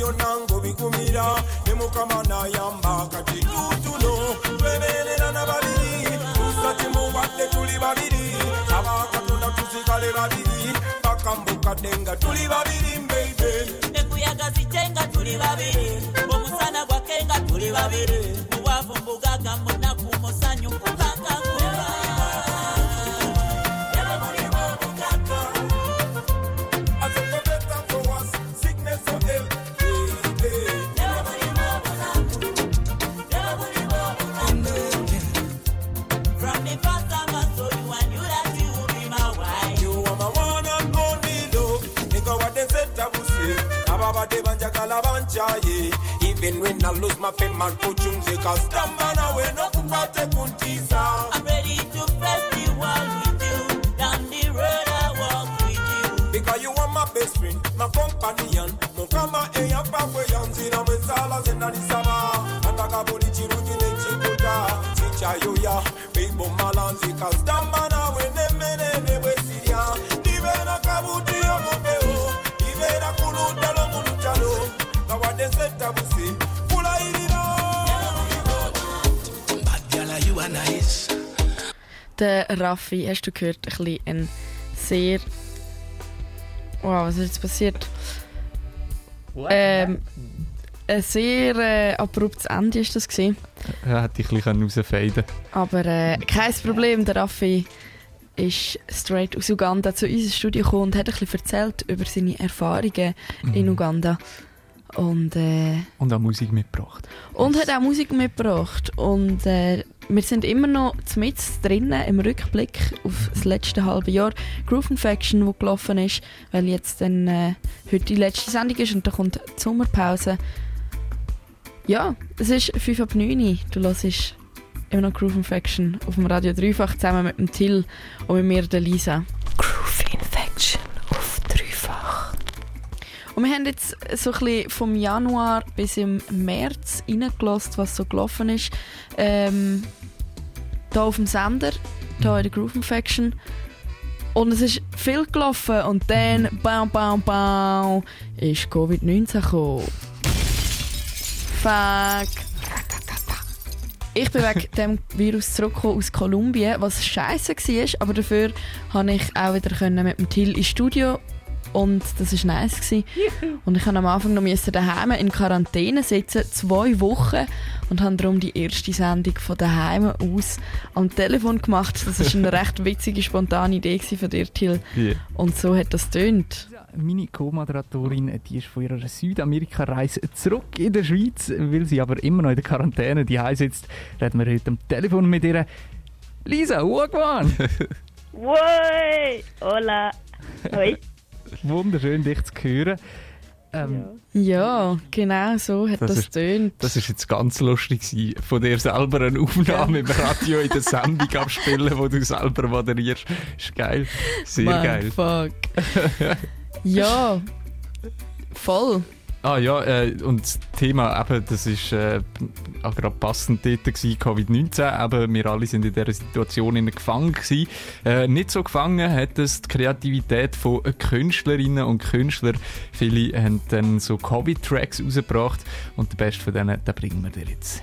Byonna ng'obikumira. Ne mukama n'ayamba kati tutuno. Twebeerera na babiri. Tusati muwadde tuli babiri. Saba Katonda tusigale babiri. Paka mbukadde nga tuli babiri baby. nekuyaga sitenga tuli babiri omusana gwakenga tuli babiri mubwavu mbugaga munaku musanyu Ababade banjakala banchaye. Even when I lose my fame, man, put you cause Stambana we no kupate kuntisa. I'm ready to face the world with you. Down the road I walk with you. Because you are my best friend, my companion. Mukama eya pakwe yanzira mwesala zena nisaba. Nataka buli chirungi nechikuta. Chicha yoya, bibo malanzi cause Stambana we nemene Der Raffi, hast du gehört, ein bisschen ein sehr. Wow, was ist jetzt passiert? Ähm, ein sehr äh, abruptes Ende ist das gewesen. Ja, hätte ich ein bisschen rausfaden Aber äh, kein Problem, der Raffi ist straight aus Uganda zu unserem Studio gekommen und hat ein bisschen erzählt über seine Erfahrungen in Uganda. Und, äh, Und auch Musik mitgebracht. und hat auch Musik mitgebracht. Und äh, wir sind immer noch mit drinnen im Rückblick auf das letzte halbe Jahr. Groove Infection, wo gelaufen ist, weil jetzt dann äh, heute die letzte Sendung ist und dann kommt die Sommerpause. Ja, es ist 5 ab 9 Uhr. Du hörst immer noch Groove Infection auf dem Radio Dreifach zusammen mit dem Till und mit mir, der Lisa. Groove Infection auf Dreifach. Und wir haben jetzt so ein bisschen vom Januar bis im März reingelassen, was so gelaufen ist. Ähm, hier auf dem Sender, hier in der Groove Infection. Und es ist viel gelaufen und dann, bam, bam, bam, ist Covid-19 gekommen. Fuck. Ich bin wegen dem Virus zurückgekommen aus Kolumbien, was scheiße war, aber dafür konnte ich auch wieder mit dem Till ins Studio und das war nice. Gewesen. Und ich musste am Anfang noch daheim in Quarantäne sitzen, zwei Wochen, und habe darum die erste Sendung von daheim aus am Telefon gemacht. Das war eine recht witzige, spontane Idee von dir, Till. Und so hat das tönt. Meine Co-Moderatorin, die ist von ihrer Südamerika-Reise zurück in der Schweiz, weil sie aber immer noch in der Quarantäne die sitzt. Reden wir heute am Telefon mit ihr. Lisa, Wagwan! Woi! Hola! Hoi! Wunderschön, dich zu hören. Ähm, Ja, genau so hat das, tönt. das ist jetzt ganz lustig gewesen, von dir selber eine Aufnahme im Radio in der Sendung abspielen, wo du selber moderierst. Ist geil. Sehr Man, geil. Fuck. ja, voll. Ah ja, äh, und das Thema, eben, das ist äh, auch gerade passend dort gewesen, Covid-19. Eben, wir alle sind in dieser Situation in gefangen gewesen. Äh, nicht so gefangen hat es die Kreativität von Künstlerinnen und Künstlern. Viele haben dann so Covid-Tracks rausgebracht und der beste von denen, den bringen wir dir jetzt.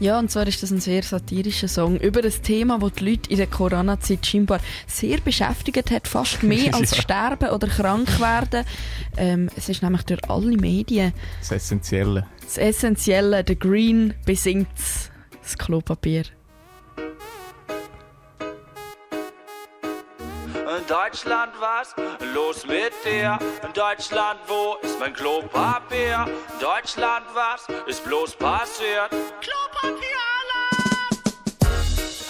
Ja, und zwar ist das ein sehr satirischer Song über ein Thema, das die Leute in der Corona-Zeit scheinbar sehr beschäftigt hat, fast mehr als Ja. sterben oder krank werden. Ähm, es ist nämlich durch alle Medien Das Essentielle. das Essentielle, der Green besingt das Klopapier. Deutschland, was los mit dir? In Deutschland, wo ist mein Klopapier? In Deutschland, was ist bloß passiert?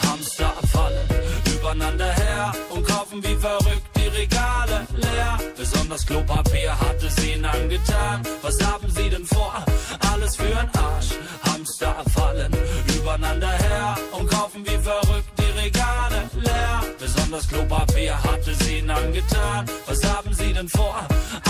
Hamster fallen übereinander her und kaufen wie verrückt die Regale leer. Besonders Klopapier hat es ihnen angetan. Was haben sie denn vor? Alles für ein Arsch. Hamster fallen übereinander her und kaufen wie verrückt leer. Besonders Klopapier hat es ihnen angetan. Was haben sie denn vor?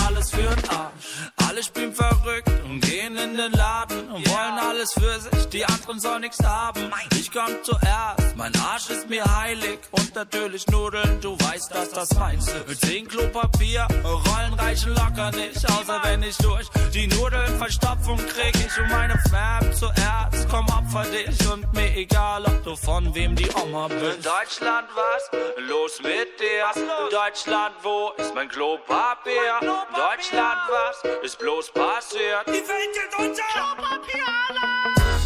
Alles für ein Arsch. Alle spielen verrückt und gehen in den Laden und wollen alles für sich. Die anderen sollen nichts haben. Ich komm zuerst. Mein Arsch ist mir heilig und natürlich Nudeln. Du weißt, dass das meinst. Mit zehn Klopapier Rollen reichen locker nicht, außer wenn ich durch die Nudeln Verstopfung krieg. Ich und meine Fam zuerst. Komm opfer dich und mir egal, ob du von wem die Oma bist. In Deutschland was los mit dir? In Deutschland wo ist mein Klopapier? In Deutschland was ist bloß passiert? Die Welt geht unter. Hamster fallen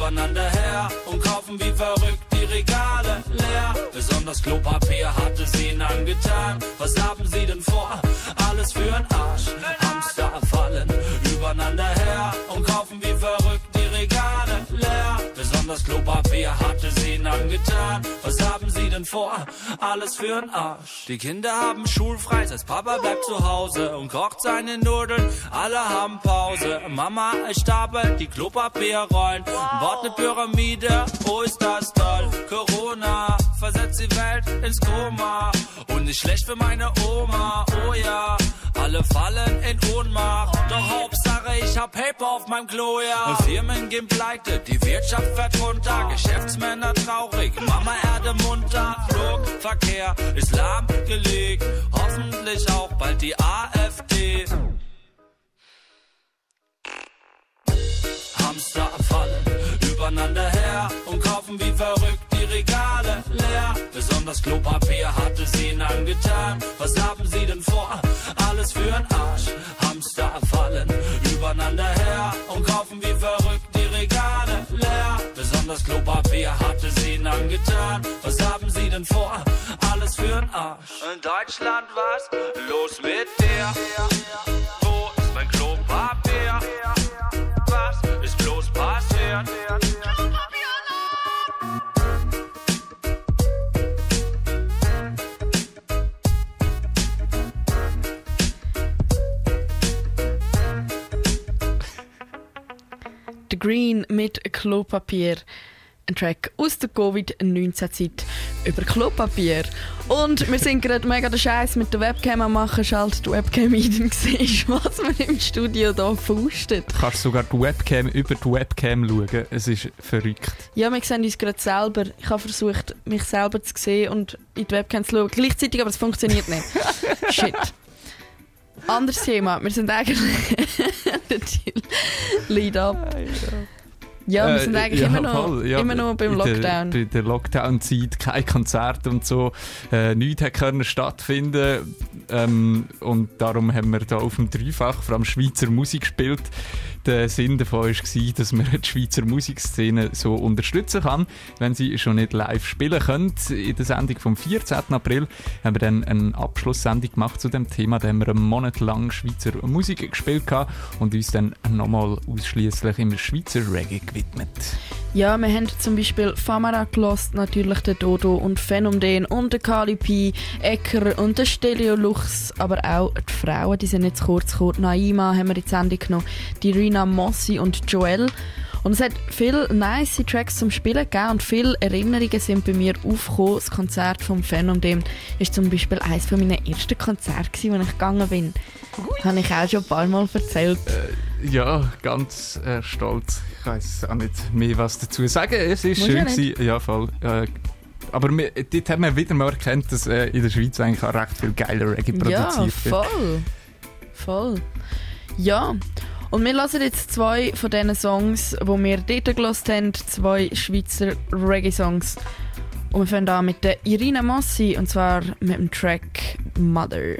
übereinander her und kaufen wie verrückt die Regale leer. Besonders Klopapier hat es ihnen angetan. Was haben sie denn vor? Alles für ein Arsch. Hamster fallen übereinander her und kaufen wie verrückt die Regale leer. Besonders Klopapier hat es ihnen angetan. Was haben sie denn vor? Alles für ein Arsch. Die Kinder haben schulfrei, das Papa bleibt zu Hause und kocht seine Nudeln. Alle haben Pause. Mama stapelt die Klopapierrollen, baut eine Pyramide. Oh, ist das toll. Corona versetzt die Welt ins Koma. Und nicht schlecht für meine Oma. Oh ja, alle fallen in Ohnmacht. Doch Hauptsache, ich hab Paper auf meinem Klo, ja. Firmen gehen pleite, die Wirtschaft fährt runter. Geschäftsmänner traurig, Mama Erde munter. Flugverkehr ist lahmgelegt. Hoffentlich auch bald die AfD. Hamster fallen übereinander her und kaufen wie verrückt die Regale leer. Besonders Klopapier hat es ihnen angetan. Was haben sie denn vor? Alles für ein Arsch. Hamster fallen übereinander her und kaufen wie verrückt die Regale leer. Besonders Klopapier hat es ihnen angetan. Was haben sie denn vor? Alles für ein Arsch. In Deutschland was los mit dir? Wo ist mein Klopapier? Was ist bloß passiert? The Green mit Klopapier. Ein Track aus der Covid-19-Zeit über Klopapier. Und wir sind gerade mega den Scheiß mit der Webcam am machen. Schalt die Webcam ein, dann siehst was man im Studio hier faustet. Du kannst sogar die Webcam über die Webcam schauen. Es ist verrückt. Ja, wir sehen uns gerade selber. Ich habe versucht, mich selber zu sehen und in die Webcam zu schauen. Gleichzeitig, aber es funktioniert nicht. Shit. Anderes Thema. Wir sind eigentlich... Der Lead up. Ja, wir sind Äh, eigentlich ja, immer, noch, voll, ja, immer noch beim der- Lockdown. Bei der Lockdown-Zeit kein Konzert und so. Äh, nichts können stattfinden. Ähm, und darum haben wir da auf dem Dreifach vor allem Schweizer Musik gespielt. Der Sinn davon war, dass man die Schweizer Musikszene so unterstützen kann, wenn sie schon nicht live spielen können. In der Sendung vom 14. April haben wir dann eine Abschlusssendung gemacht zu dem Thema. Da haben wir einen Monat lang Schweizer Musik gespielt und uns dann nochmal ausschließlich im Schweizer Reggae gewidmet. Ja, wir haben zum Beispiel Famara gelost, natürlich der Dodo und Phänomen und der Kali P, Ecker und der Stelio Lux, aber auch die Frauen, die sind jetzt kurz gekommen. Naima haben wir die Sendung genommen, die Rina Mossi und Joel. Und es hat viele nice Tracks zum Spielen gegeben und viele Erinnerungen sind bei mir aufgekommen. Das Konzert vom Phänomen ist zum Beispiel eines von meinen ersten Konzerte, wo ich gegangen bin. Habe ich auch schon ein paar Mal erzählt. Ja, ganz äh, stolz. Ich weiß auch nicht mehr was dazu sagen. Es ist Muss schön ja gewesen. Ja, voll. Äh, aber wir, dort haben wir wieder mal erkannt, dass äh, in der Schweiz eigentlich auch recht viel geiler Reggae Ja, produziert wird. voll. Voll. Ja. Und wir lassen jetzt zwei von diesen Songs, die wir dort gelost haben, zwei Schweizer Reggae-Songs. Und wir fangen an mit der Irina Massi und zwar mit dem Track Mother.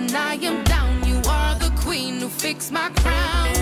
when I am down. You are the queen who fixed my crown.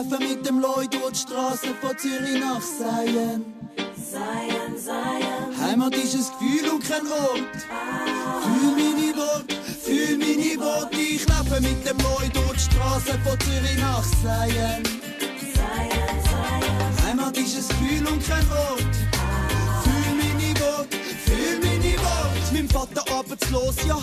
laufen mit dem Leu durch die Straße von Zürich nach Seien. Seien, Seien. Heimat ist ein Gefühl und kein Ort. Ah. Fühl meine Worte, fühl meine Worte. Ich laufe mit dem Leu durch die Straße von Zürich nach Seien. Seien, Seien. Heimat ist ein Gefühl und kein Ort. Ah. Fühl meine Worte. Mein Vater arbeitslos, ja,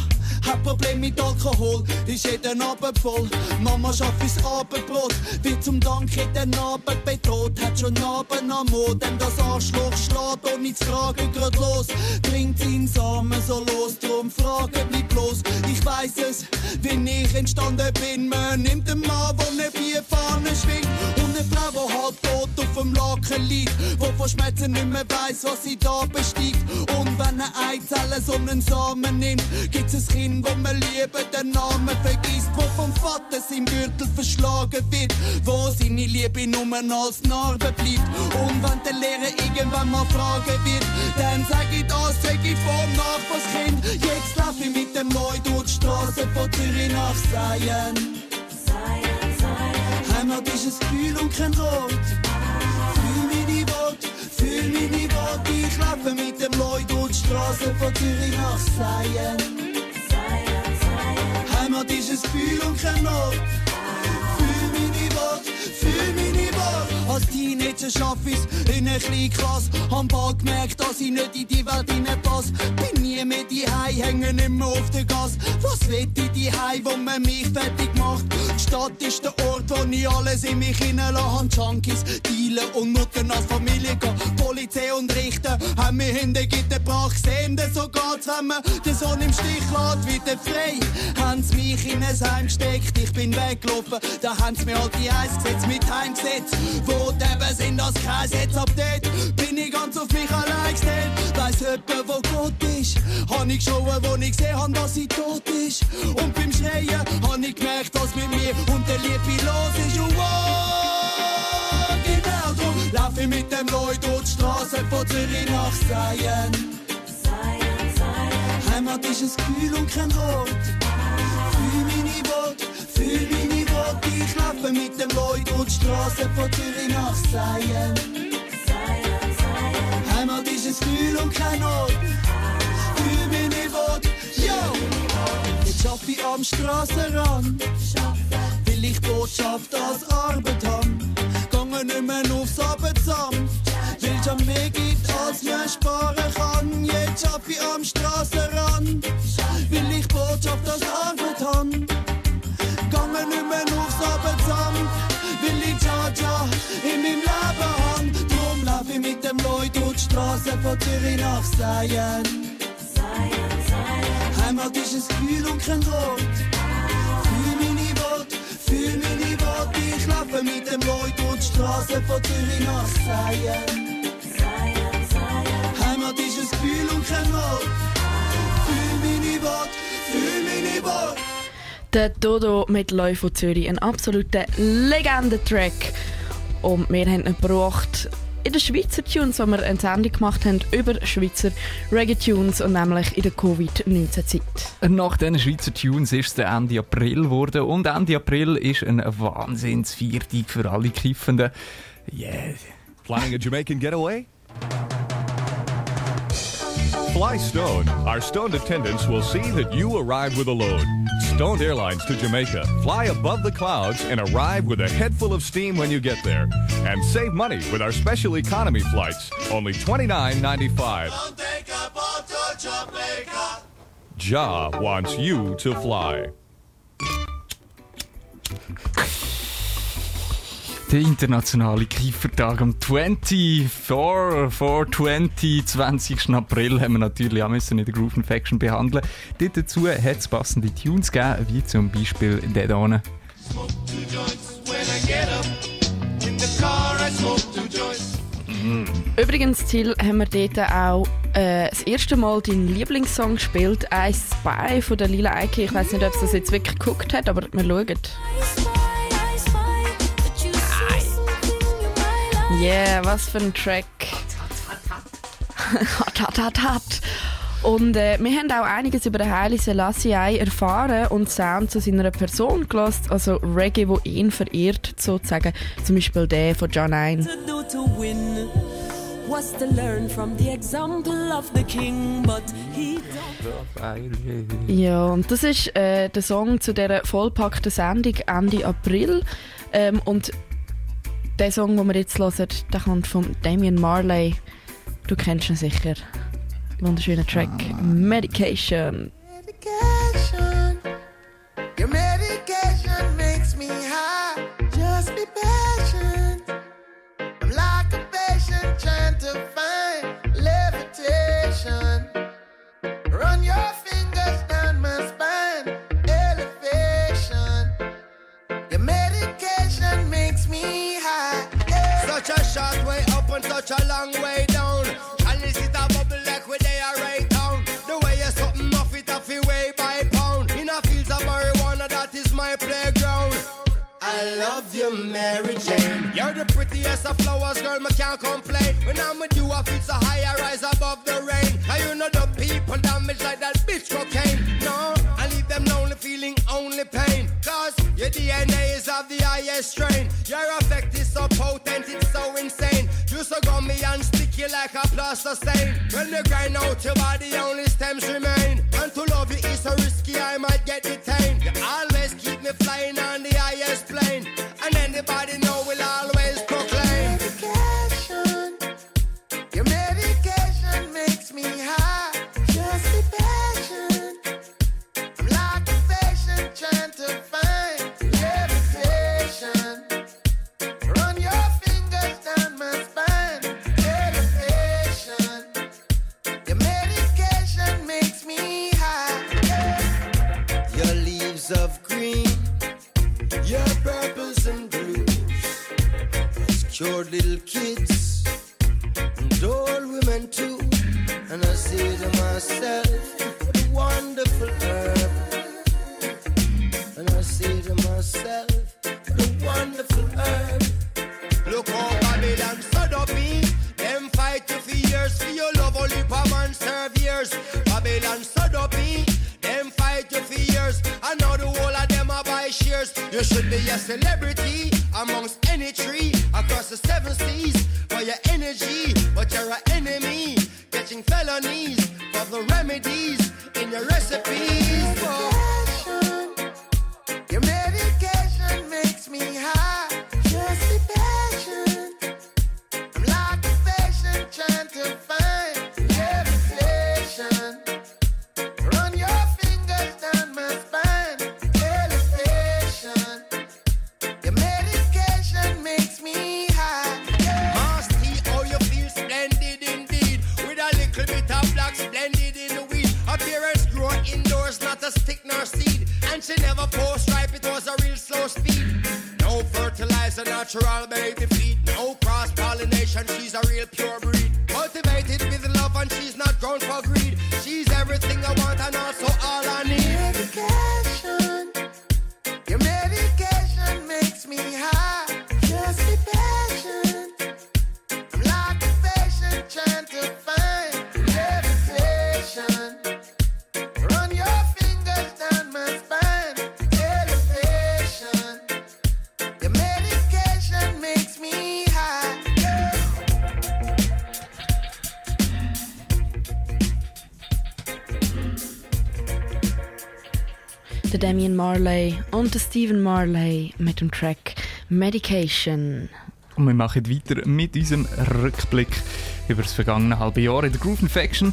hat Probleme mit Alkohol, ist jeden Abend voll. Mama schafft ins Abendbrot, wird zum Dank jeden Abend bedroht. Hat schon Abend am Mord, denn das Arschloch schlägt ohne zu fragen grad los. Trinkt ihn Samen so los, drum fragen mich bloß. Ich weiß es, wie ich entstanden bin. Man nimmt einen Mann, wo ne Bierfahne schwingt und eine Frau, die halb tot auf dem Laken liegt, wo von Schmerzen nicht mehr weiss, was sie da bestiegt. Und wenn eine Eizelle so einen Samen nimmt, gibt's ein Kind, wo man lieber den Namen vergisst, wo vom Vater sein Gürtel verschlagen wird, wo seine Liebe nur als Narbe bleibt. Und wenn der Lehrer irgendwann mal fragen wird, dann sag ich das, sag ich vom Nachbarskind. Jetzt lauf ich mit dem Neu durch die Straße von Zürich nach Seien. Heimat ist ein Gefühl und kein Ort. Fühl meine Worte, fühl meine Worte. Ich laufe mit dem Leu durch die Straße von Zürich nach Seien. Heimat ist ein Gefühl und kein Ort. Fühl meine Worte, fühl meine Worte. Als Teenager schaff ich's in einer kleinen Klasse. Hab bald gemerkt, dass ich nicht in die Welt hineinpasse. Bin nie mehr die hängen immer auf der Gas. Was will ich die wo man mich fertig macht? Die Stadt ist der Ort, wo ich alles in mich hineinlasse. Junkies, dealen und Nutten als Familie gehen. Polizei und Richter haben mich in den Gitter gebracht. Sehen, denn so geht's, wenn man den Sohn im Stich lässt. Wieder frei, haben sie mich in ein Heim gesteckt. Ich bin weggelaufen, da haben sie mir halt die Eis gesetzt mit Heimgesetz. Wo die eben sind das Kreis, jetzt ab dort bin ich ganz auf mich allein gestellt. Weiss jemand, wo Gott ist? Han ich geschaut, wo ich gesehen hab, dass sie tot ist. Und beim Schreien han ich gemerkt, was mit mir und der Liebe los ist. Und wow, genau drum lauf ich mit dem Leut durch die Straße von Zürich nach Seien. Heimat ist ein Gefühl und kein Ort. Fühl meine Worte, fühl meine. Ich laufe mit dem Leut durch die Straße von Zürich nach Seien. Heimat ist ein Gefühl und kein Ort. Fühl meine Worte, yo! Jetzt schaff ich am Strassenrand, will ich Botschaft als Arbeit haben. Gange nicht mehr aufs Abendamt, weil schon mehr gibt, als man sparen kann. Jetzt schaff ich am Strassenrand, will ich Botschaft als Arbeit haben. Gange nicht mehr von Zürich nach Seien. Heimat ist ein Gefühl und kein Ort. Fühl meine Worte, fühl meine Worte. Ich laufe mit dem Leut durch die Straße von Zürich nach Seien. Heimat ist ein Gefühl und kein Ort. Fühl meine Worte, fühl meine Worte. Der Dodo mit von Zürich, ein absoluter Legendentrack. Und wir haben ihn gebracht in den Schweizer Tunes, wo wir eine Sendung gemacht haben über Schweizer Reggae-Tunes und nämlich in der Covid-19-Zeit. Nach diesen Schweizer Tunes ist es der Ende April geworden und Ende April ist ein Wahnsinnsviertag für alle Kiffenden. Yeah. Planning a Jamaican getaway? Fly Stone. Our stoned attendants will see that you arrive with a load. Stoned Airlines to Jamaica. Fly above the clouds and arrive with a head full of steam when you get there. And save money with our special economy flights. Only $29.95. Ja wants you to fly. Der internationale Kiefertag am 24, 420, 20. April haben wir natürlich auch müssen in der Groove Infection behandeln. Dort dazu hat es passende Tunes gegeben, wie zum Beispiel der hier. Übrigens, Ziel haben wir dort auch äh, das erste Mal deinen Lieblingssong gespielt, «I Spy» von der Lila Eike. Ich weiß nicht, ob sie das jetzt wirklich geguckt hat, aber wir schauen. Yeah, was für ein Track. hat, hat, hat, hat. Und äh, wir haben auch einiges über den Haile Selassie erfahren und Sound zu seiner Person gelassen, also Reggae, wo ihn verehrt, sozusagen. Zum Beispiel der von John 1. to do to win was to learn from the example of the king, but he Ja, und das ist äh, der Song zu dieser vollpackten Sendung Ende April. Ähm, und der Song, den wir jetzt hören, der kommt von Damian Marley. Du kennst ihn sicher. Wunderschöner Track. Ah. Medication. Medication. Your medication. Such a long way down. This is a bubble like where they are right down. The way you're something off it off it way by pound. In a fields of marijuana, that is my playground. I love you, Mary Jane. You're the prettiest of flowers, girl, me can't complain. When I'm with you, I feel so high, I rise above the rain. And you know the people damage like that bitch cocaine. No, I leave them lonely, feeling only pain. Cause your DNA is of the highest strain. Your effect is so potent, it's so insane. You so gummy and sticky like a plaster stain. When you grind out your body, only stems remain. And to love you is so risky, I might get detained. You has little kids and old women too. And I say to myself, what a wonderful herb. And I say to myself, what a wonderful herb. You should be a celebrity amongst any tree across the seven seas for your energy, but you're an enemy. Catching felonies for the remedies in your recipes. Der Stephen Marley mit dem Track Medication. Und wir machen weiter mit unserem Rückblick über das vergangene halbe Jahr in der Groove Infection.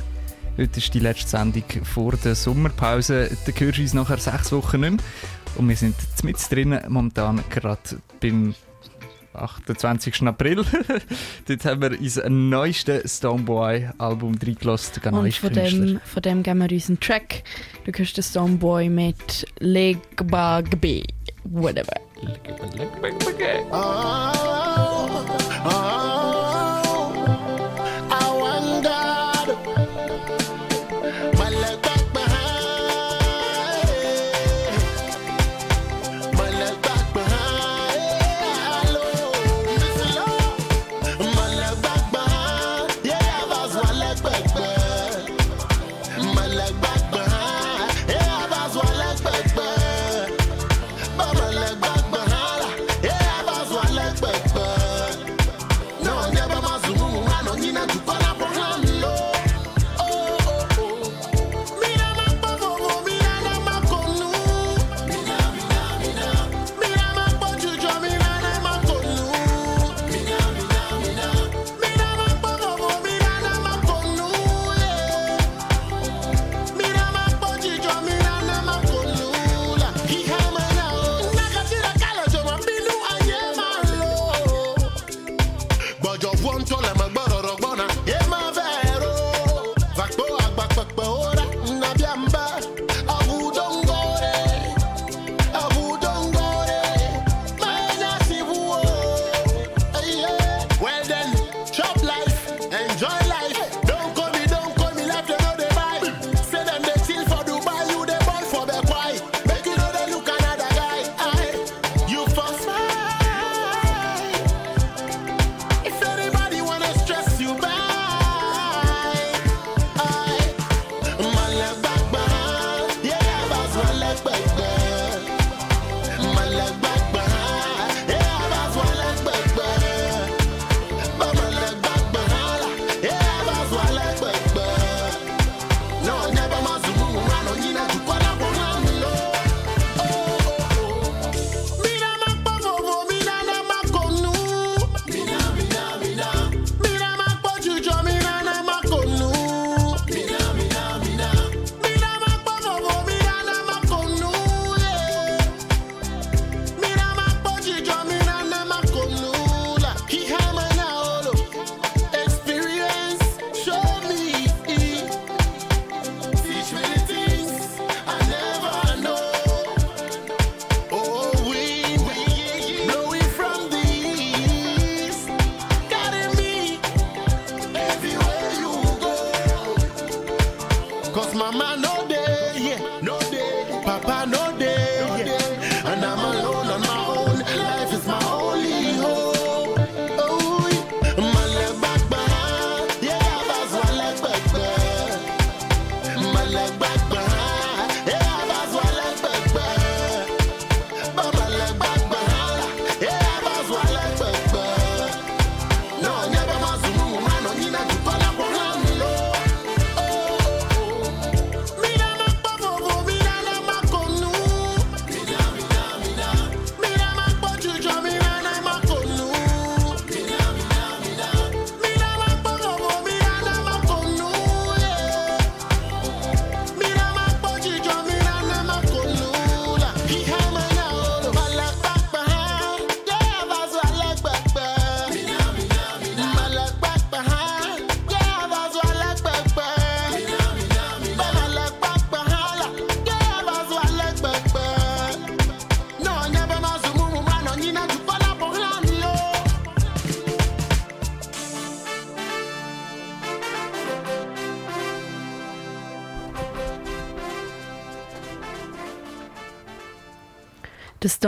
Heute ist die letzte Sendung vor der Sommerpause. Da hörst du uns nachher sechs Wochen nicht mehr. Und wir sind mit drinnen, momentan gerade beim 28. April. Dort haben wir unser neuestes Stoneboy-Album reingelassen. Ganz Und von dem, von dem geben wir uns einen Track. Du hörst den Stoneboy mit Legbagbe. Whatever. I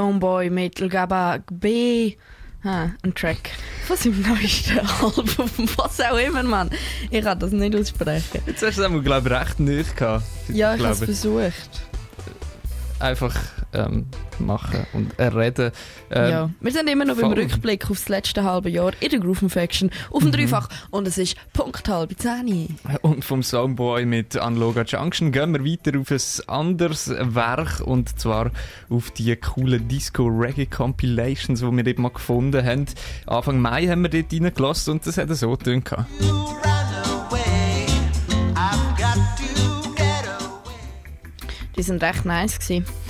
Stoneboy mit Lgaba B. Ah, ein Track von seinem neuesten Album. Was auch immer, Mann. Ich kann das nicht aussprechen. Jetzt hast du es, glaube ich, recht nicht gehabt. Ja, ich habe es versucht. Einfach ähm, machen und äh, reden. Ähm, ja. Wir sind immer noch beim voll. Rückblick auf das letzte halbe Jahr in der Groove Infection auf dem Mhm. Dreifach. Und es ist Punkt halb zehn. Und vom Soundboy mit Anloga Junction gehen wir weiter auf ein anderes Werk und zwar auf die coolen Disco Reggae Compilations, die wir eben mal gefunden haben. Anfang Mai haben wir dort reingelassen und das hat so getönt. Die sind recht nice gewesen.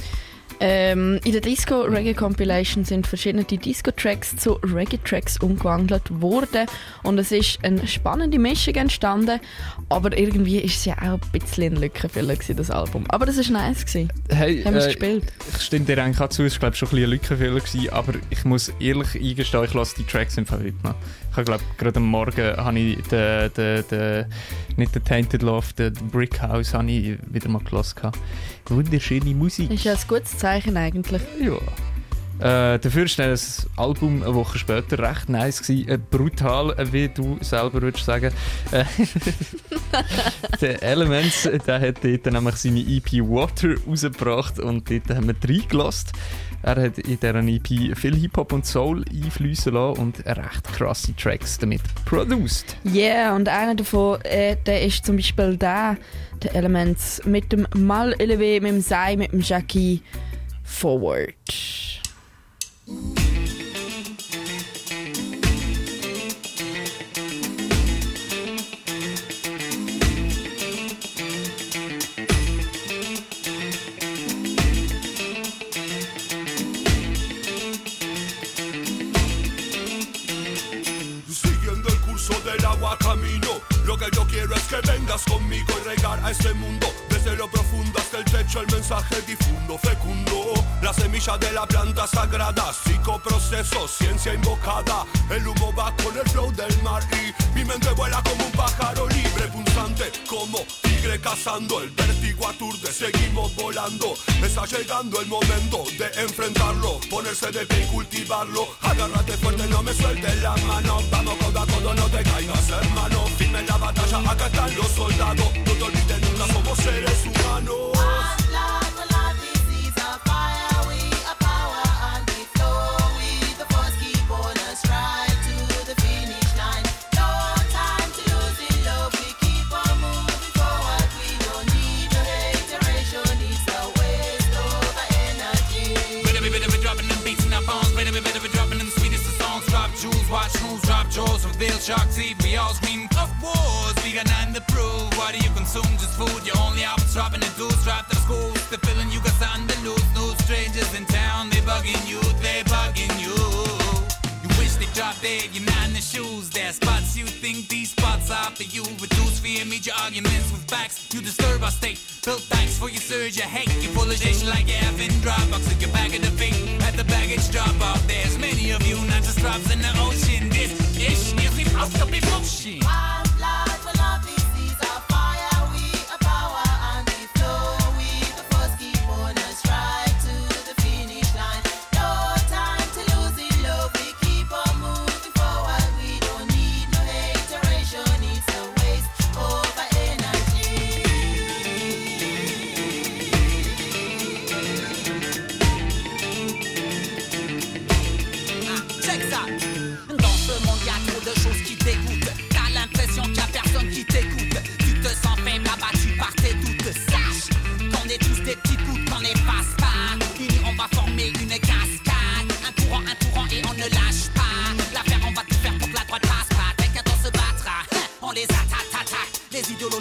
Ähm, in der Disco Reggae Compilation sind verschiedene Disco-Tracks zu Reggae-Tracks umgewandelt worden und es ist eine spannende Mischung entstanden, aber irgendwie ist es ja auch ein bisschen ein Lückenfüller gewesen, das Album. Aber das ist nice gewesen. Hey, Haben wir es äh, gespielt? Ich stimme dir eigentlich auch zu, es war glaube schon ein bisschen ein Lückenfehler gewesen, aber ich muss ehrlich eingestehen, ich lasse die Tracks Fall heute noch. Ich glaube gerade am Morgen habe ich den, den, den, nicht den Tainted Love, den, Brick House habe ich wieder mal gelassen. gehabt. Wunderschöne Musik. Ist ja ein gutes Zeichen eigentlich. Ja. Äh, dafür ist das Album eine Woche später recht nice gewesen. Äh, brutal, äh, wie du selber würdest sagen. Äh, der Elements, der hat dort nämlich seine EP Water rausgebracht und dort haben wir reingelassen. Er hat in dieser EP viel Hip-Hop und Soul einfließen lassen und recht krasse Tracks damit produced. Yeah, und einer davon, äh, der ist zum Beispiel der, der Elements mit dem Mal LW, mit dem Sei, mit dem Jackie Forward. Camino. Lo que yo quiero es que vengas conmigo y regar a este mundo. Desde lo profundo hasta el techo el mensaje difundo, fecundo. La semilla de la planta sagrada, psicoproceso, ciencia invocada. El humo va con el flow del mar y mi mente vuela como un pájaro libre, punzante como tigre cazando. El vértigo aturde, seguimos volando. Está llegando el momento de enfrentarlo, ponerse de pie y cultivarlo. Agárrate fuerte, no me sueltes la mano. Vamos codo a codo, no te caigas, hermano. Firme en la batalla, acá están los soldados. No te olvides nunca, somos seres humanos. Jaws, reveal shark. We all scream of wars. We got nothing to prove. What do you consume? Just food. Your only options dropping the dudes. Drop the schools. The feeling you got something to lose. No strangers in town. They bugging you. They bugging you. You wish they dropped dead. You're not in the shoes. There spots you think these spots are for you. Reduce fear, meet your arguments with facts. You disturb our state. Built thanks for your surge. Your hate. You full of like you have in Dropbox. At your back of the feet. At the baggage drop off. There's many of you, not just drops in the ocean. This I'm still be bullshit.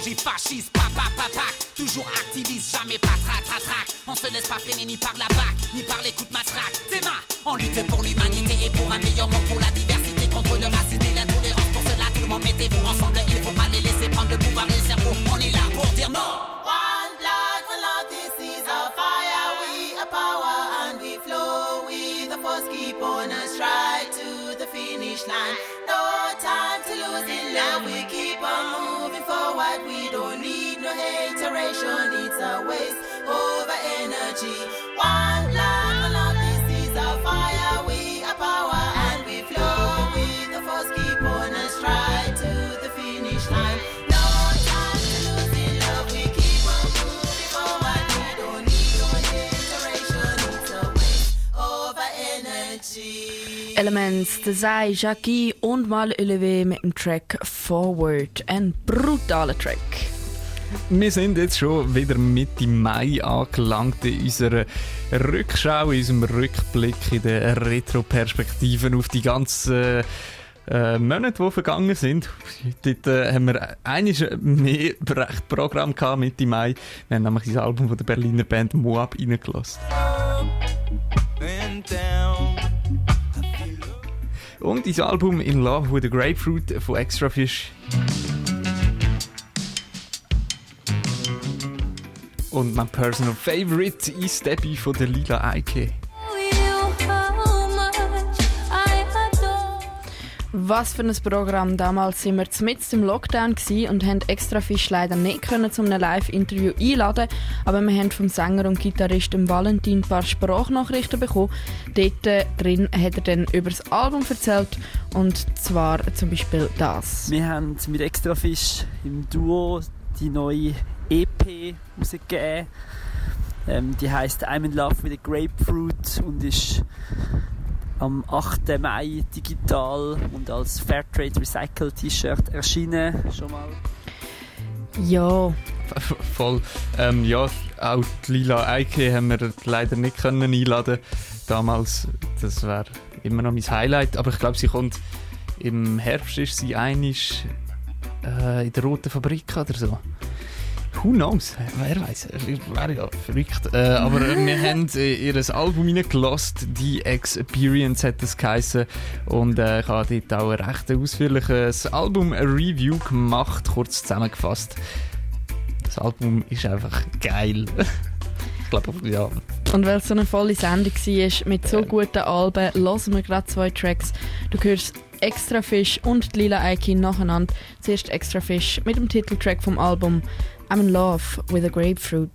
Les idéologies fascistes, papa, papa. Toujours activistes, jamais pas trac, trac, trac. On se laisse pas freiner ni par la bac, ni par les coups de matraque. Théma, on lutte pour l'humanité et pour un meilleur monde, pour la diversité, contre le racisme et l'intolérance. Pour cela, tout le monde mettez-vous ensemble. Il the force keep on us right to the finish line. No time to lose in love. We keep on moving forward. We don't need no hateration. It's a waste of energy. One Elements, Sai, Jackie und Mal Elevé mit dem Track Forward. Ein brutaler Track. Wir sind jetzt schon wieder Mitte Mai angelangt in unserer Rückschau, in unserem Rückblick in den Retro-Perspektiven auf die ganzen äh, Monate, die vergangen sind. Dort äh, haben wir einiges mehr Programm gehabt Mitte Mai. Wir haben nämlich das Album von der Berliner Band Moab reingelassen. and down. Und das Album In Love with a Grapefruit von Extra Fish. Und mein Personal Favorite ist Debbie von der Lila Eike. Was für ein Programm. Damals sind wir mitten im Lockdown und haben extra Fisch leider nicht können einem Live-Interview einladen. Aber wir haben vom Sänger und Gitarristen Valentin ein paar Sprachnachrichten bekommen. Dort äh, drin hat er dann über das Album erzählt und zwar zum Beispiel das. Wir haben mit Extrafisch im Duo die neue EP rausgegeben. Ähm, die heißt I'm in Love with a Grapefruit und ist am 8. Mai digital und als Fairtrade Recycle T-Shirt erschienen. Schon mal. Ja. Voll. Ähm, ja, auch die Lila Eike haben wir leider nicht können einladen Damals, das wäre immer noch mein Highlight. Aber ich glaube, sie kommt im Herbst ist sie einig äh, in der Roten Fabrik oder so. Who knows? Wer weiß? Wäre ja verrückt. Äh, aber wir haben äh, ihr Album reingelassen. Die Experience hat es geheissen. Und äh, ich habe dort auch ein recht ausführliches Album-Review gemacht, kurz zusammengefasst. Das Album ist einfach geil. ich glaube, ja. Und weil es so eine volle Sendung war mit so guten Alben, hören wir gerade zwei Tracks. Du hörst Extra Fish und die Lila Eiki nacheinander. Zuerst Extra Fish mit dem Titeltrack vom Album I'm in Love with a Grapefruit.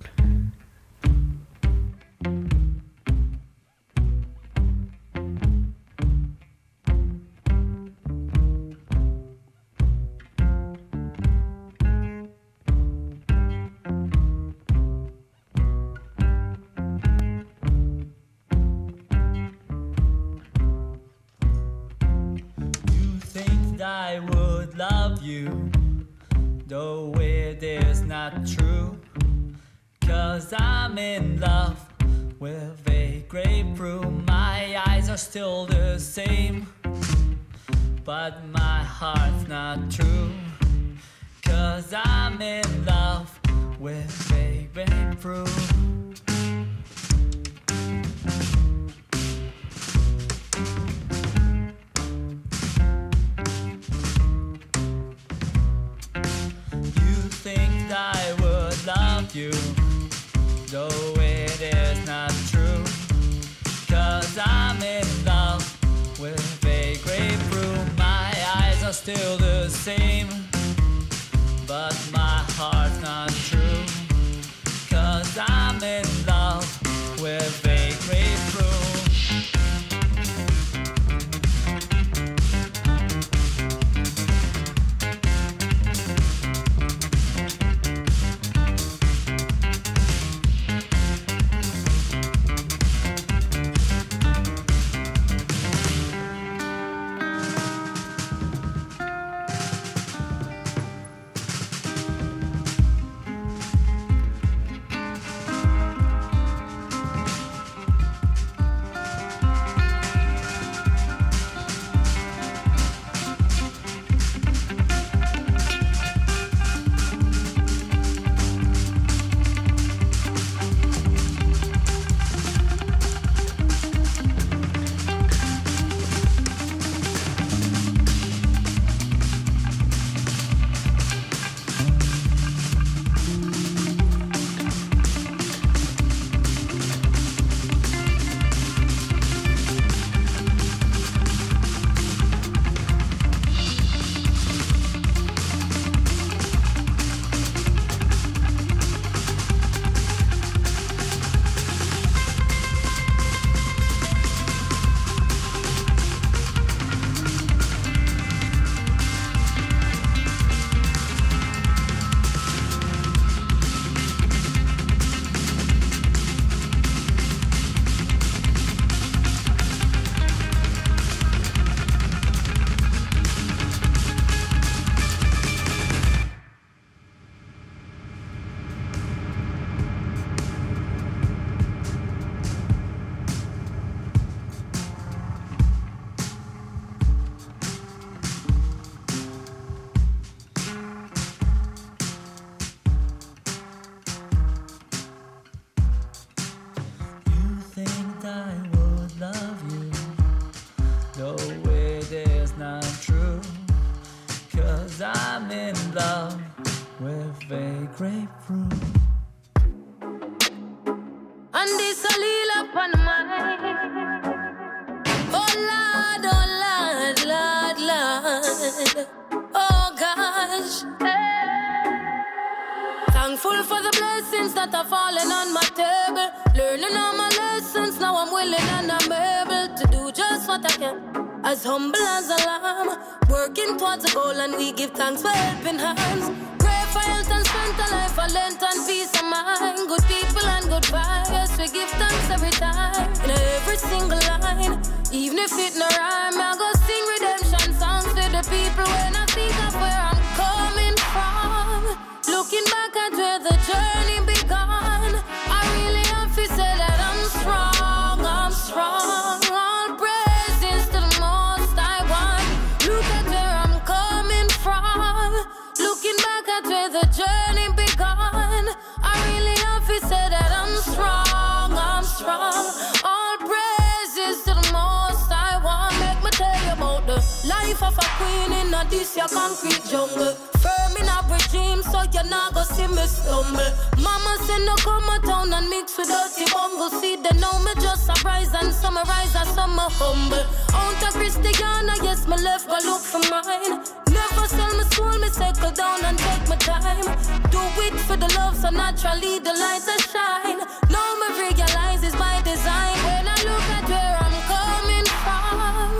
No come town and mix with dirty bungle. See they know me just a rise and summarize as some humble. Out of Christiana, yes, me left go look for mine. Never sell my soul, me settle down and take my time. Do it for the love, so naturally the lights are shine. Now me realize it's by design. When I look at where I'm coming from,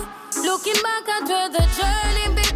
looking back at where the journey began,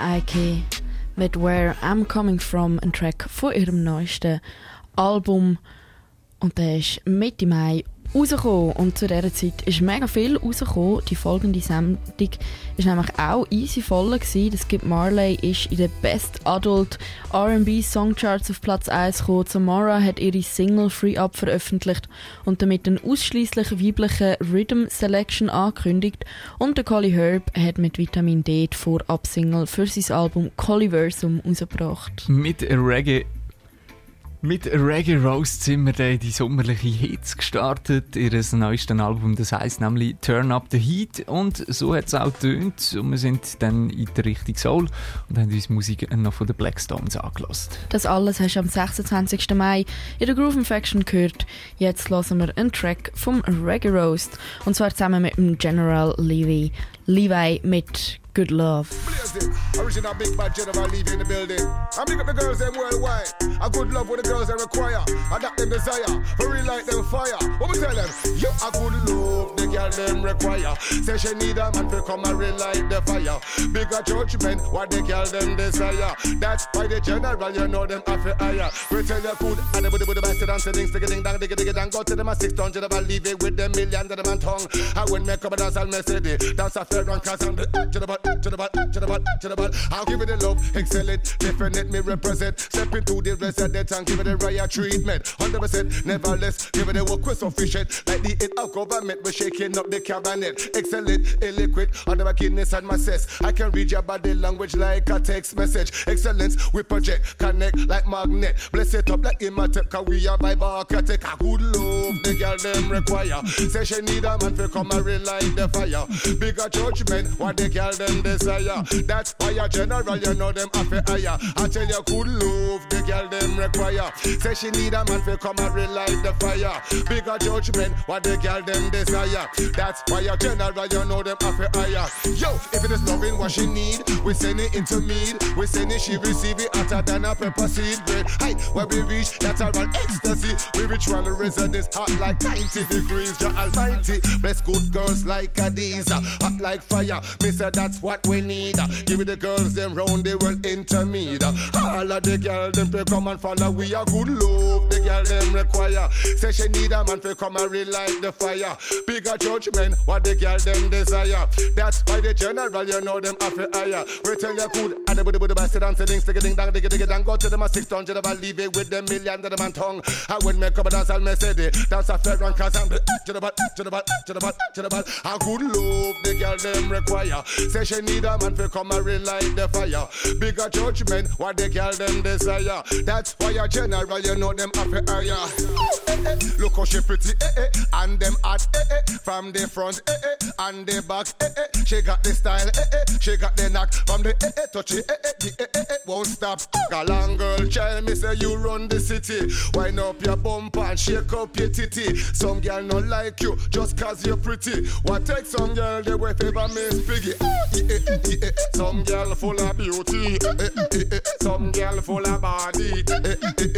Ike mit Where I'm Coming From, ein Track von ihrem neuesten Album. Und der ist Mitte Mai rausgekommen. Und zu dieser Zeit ist mega viel rausgekommen. Die folgende Sendung ist nämlich auch easy voll. Das gibt Marley ist in den Best Adult R&B Songcharts auf Platz 1 gekommen. Samara hat ihre Single Free Up veröffentlicht und damit einen ausschließlich weiblichen Rhythm Selection angekündigt. Und der Collie Herb hat mit Vitamin D die Vorab-Single für sein Album Colliversum rausgebracht. Mit Reggae mit Reggae Rose sind wir dann die sommerliche Hits gestartet. Ihres neuesten Album, das heißt nämlich Turn Up the Heat. Und so hat es auch getönt. Und wir sind dann in der Richtung Soul und haben uns Musik noch von den Blackstones angelassen. Das alles hast du am 26. Mai in der Groove Infection gehört. Jetzt hören wir einen Track vom Reggae Roast. Und zwar zusammen mit dem General Levi. Levi mit Good Love. Original big bad general leaving the building. I up the girls them worldwide. A good love the girls they require. Them desire. For real like them fire. What we tell them? You a good love the girl them require. Say she need a man to come and the fire. Bigger judgment what the girl them desire. That's why the general you know them. We tell you and the ding dang dang. Go to them a six ton general leave it with them and tongue. I when make up a dance it. Dance a fair run cause I'm the general back to the back to the to the. I'll give it the love, excellent, definite me represent. Step into the resident and give it the riot treatment. 100% never less, give it the work with sufficient. Like the hit of government, we're shaking up the cabinet. Excellent, illiquid, under my kidneys and my cess. I can read your body language like a text message. Excellence, we project, connect like magnet. Bless it up like Imatep, cause we are vibe architect. A good love, the girl them require. Say she need a man to come and relight the fire. Bigger judgment, what the girl them desire. That's why general, you know them have a higher. I tell you, good love, the girl them require. Say she need a man to come and relight the fire. Bigger judgment, what the girl them desire. That's why general, you know them have a higher. Yo, if it is loving what she need, we send it into mead. We send it, she receive it hotter than a pepper seed bread. Hey, when we reach that around ecstasy, we reach one residence hot like 90 degrees. Jah Almighty, bless good girls like Adiza, hot like fire. Me say that's what we need. Give it the girls them round the world intermediate. All of the girls them to come and follow. We are good love. The girl them require. Say she need a man to come and relight the fire. Bigger judgment, what the girl them desire. That's why the general, you know them have a higher. We tell you good, and the booty booty bastard and sitting, stick ding dang, digga digga dang. Go to them a six hundred, about leave it with them million to the man tongue. And when me come and dance, I'll mess it. That's a fair run, cause I'm the to the bad, to the bad, to the bad, to the bad. A good love, the girl them require. Say she need a man to come and relight the fire. Bigger judgment, what the girl them desire. That's why a general, you know them have a higher. Look how she pretty, eh, eh, and them hot, eh, eh, from the front, eh, eh, and the back, eh, eh. She got the style, eh, eh, she got the knack from the eh, eh, touch it, eh, eh, the eh, eh, eh, won't stop. Galang girl, child, me say you run the city. Wind up your bump and shake up your titty. Some girl not like you just cause you're pretty. What take some girl they way favor Miss Piggy? Some girl full of beauty, some girl full of body,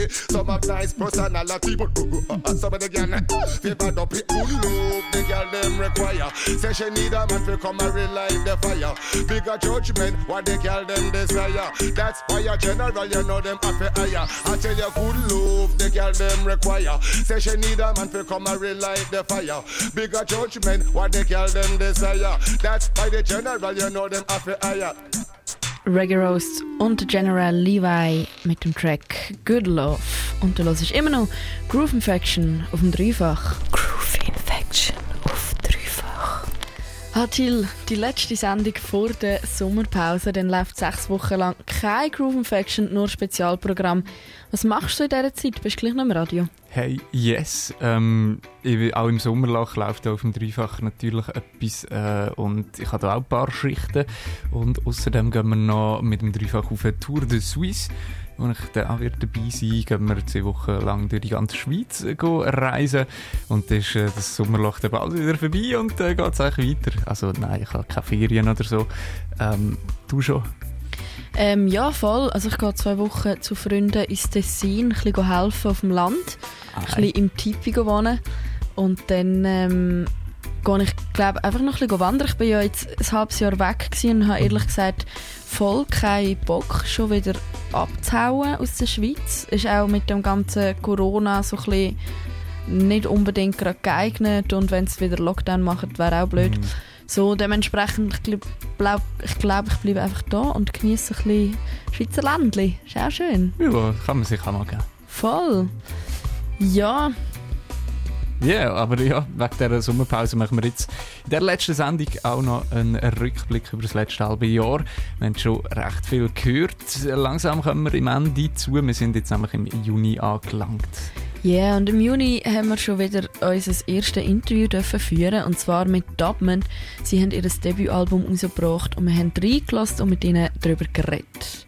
some have nice personality, but uh, uh, some of the girl uh, favored up it. Good love the girl them require. Say she need a man to come and relight the fire. Bigger judgment, what the girl them desire. That's why a general, you know them have a higher. I tell you, good love the girl them require. Say she need a man to come and relight the fire. Bigger judgment, what the girl them desire. That's why the general, you know them have a higher. Reggae Roast und General Levi mit dem Track Good Love. Und du hörst immer noch Groove Infection auf dem Dreifach. Groove Infection auf Dreifach. Hatil, die letzte Sendung vor der Sommerpause, dann läuft sechs Wochen lang kein Groove Infection, nur Spezialprogramm. Was machst du in dieser Zeit? Bist du gleich noch im Radio? Hey, yes. Ähm, ich, auch im Sommerloch läuft auf dem Dreifach natürlich etwas äh, und ich habe auch ein paar Schichten. Und außerdem gehen wir noch mit dem Dreifach auf eine Tour de Suisse, wo ich dann auch wieder dabei sein Gehen wir zwei Wochen lang durch die ganze Schweiz äh, reisen und dann ist äh, das Sommerloch dann bald wieder vorbei und dann äh, geht es eigentlich weiter. Also nein, ich habe keine Ferien oder so. Ähm, du schon? Ähm, ja, voll. Also ich gehe zwei Wochen zu Freunden ins Tessin, ein bisschen helfen auf dem Land, ein bisschen im Tipi wohnen und dann ähm, gehe ich glaube einfach noch ein bisschen wandern. Ich bin ja jetzt ein halbes Jahr weg und habe ehrlich gesagt voll keinen Bock, schon wieder abzuhauen aus der Schweiz. Ist auch mit dem ganzen Corona so ein bisschen nicht unbedingt gerade geeignet und wenn es wieder Lockdown macht, wäre auch blöd. So, dementsprechend, ich glaube, glaub, ich, glaub, ich bleibe einfach da und genieße ein bisschen Schweizer Ländli. Ist auch schön. Ja, kann man sich auch mal geben. Voll. Ja, Ja, yeah, aber ja, wegen dieser Sommerpause machen wir jetzt in der letzten Sendung auch noch einen Rückblick über das letzte halbe Jahr. Wir haben schon recht viel gehört. Langsam kommen wir im Ende zu. Wir sind jetzt nämlich im Juni angelangt. Ja, yeah, und im Juni haben wir schon wieder unser erstes Interview dürfen führen und zwar mit Dubman. Sie haben ihr Debütalbum rausgebracht und wir haben reingelassen und mit ihnen darüber geredet.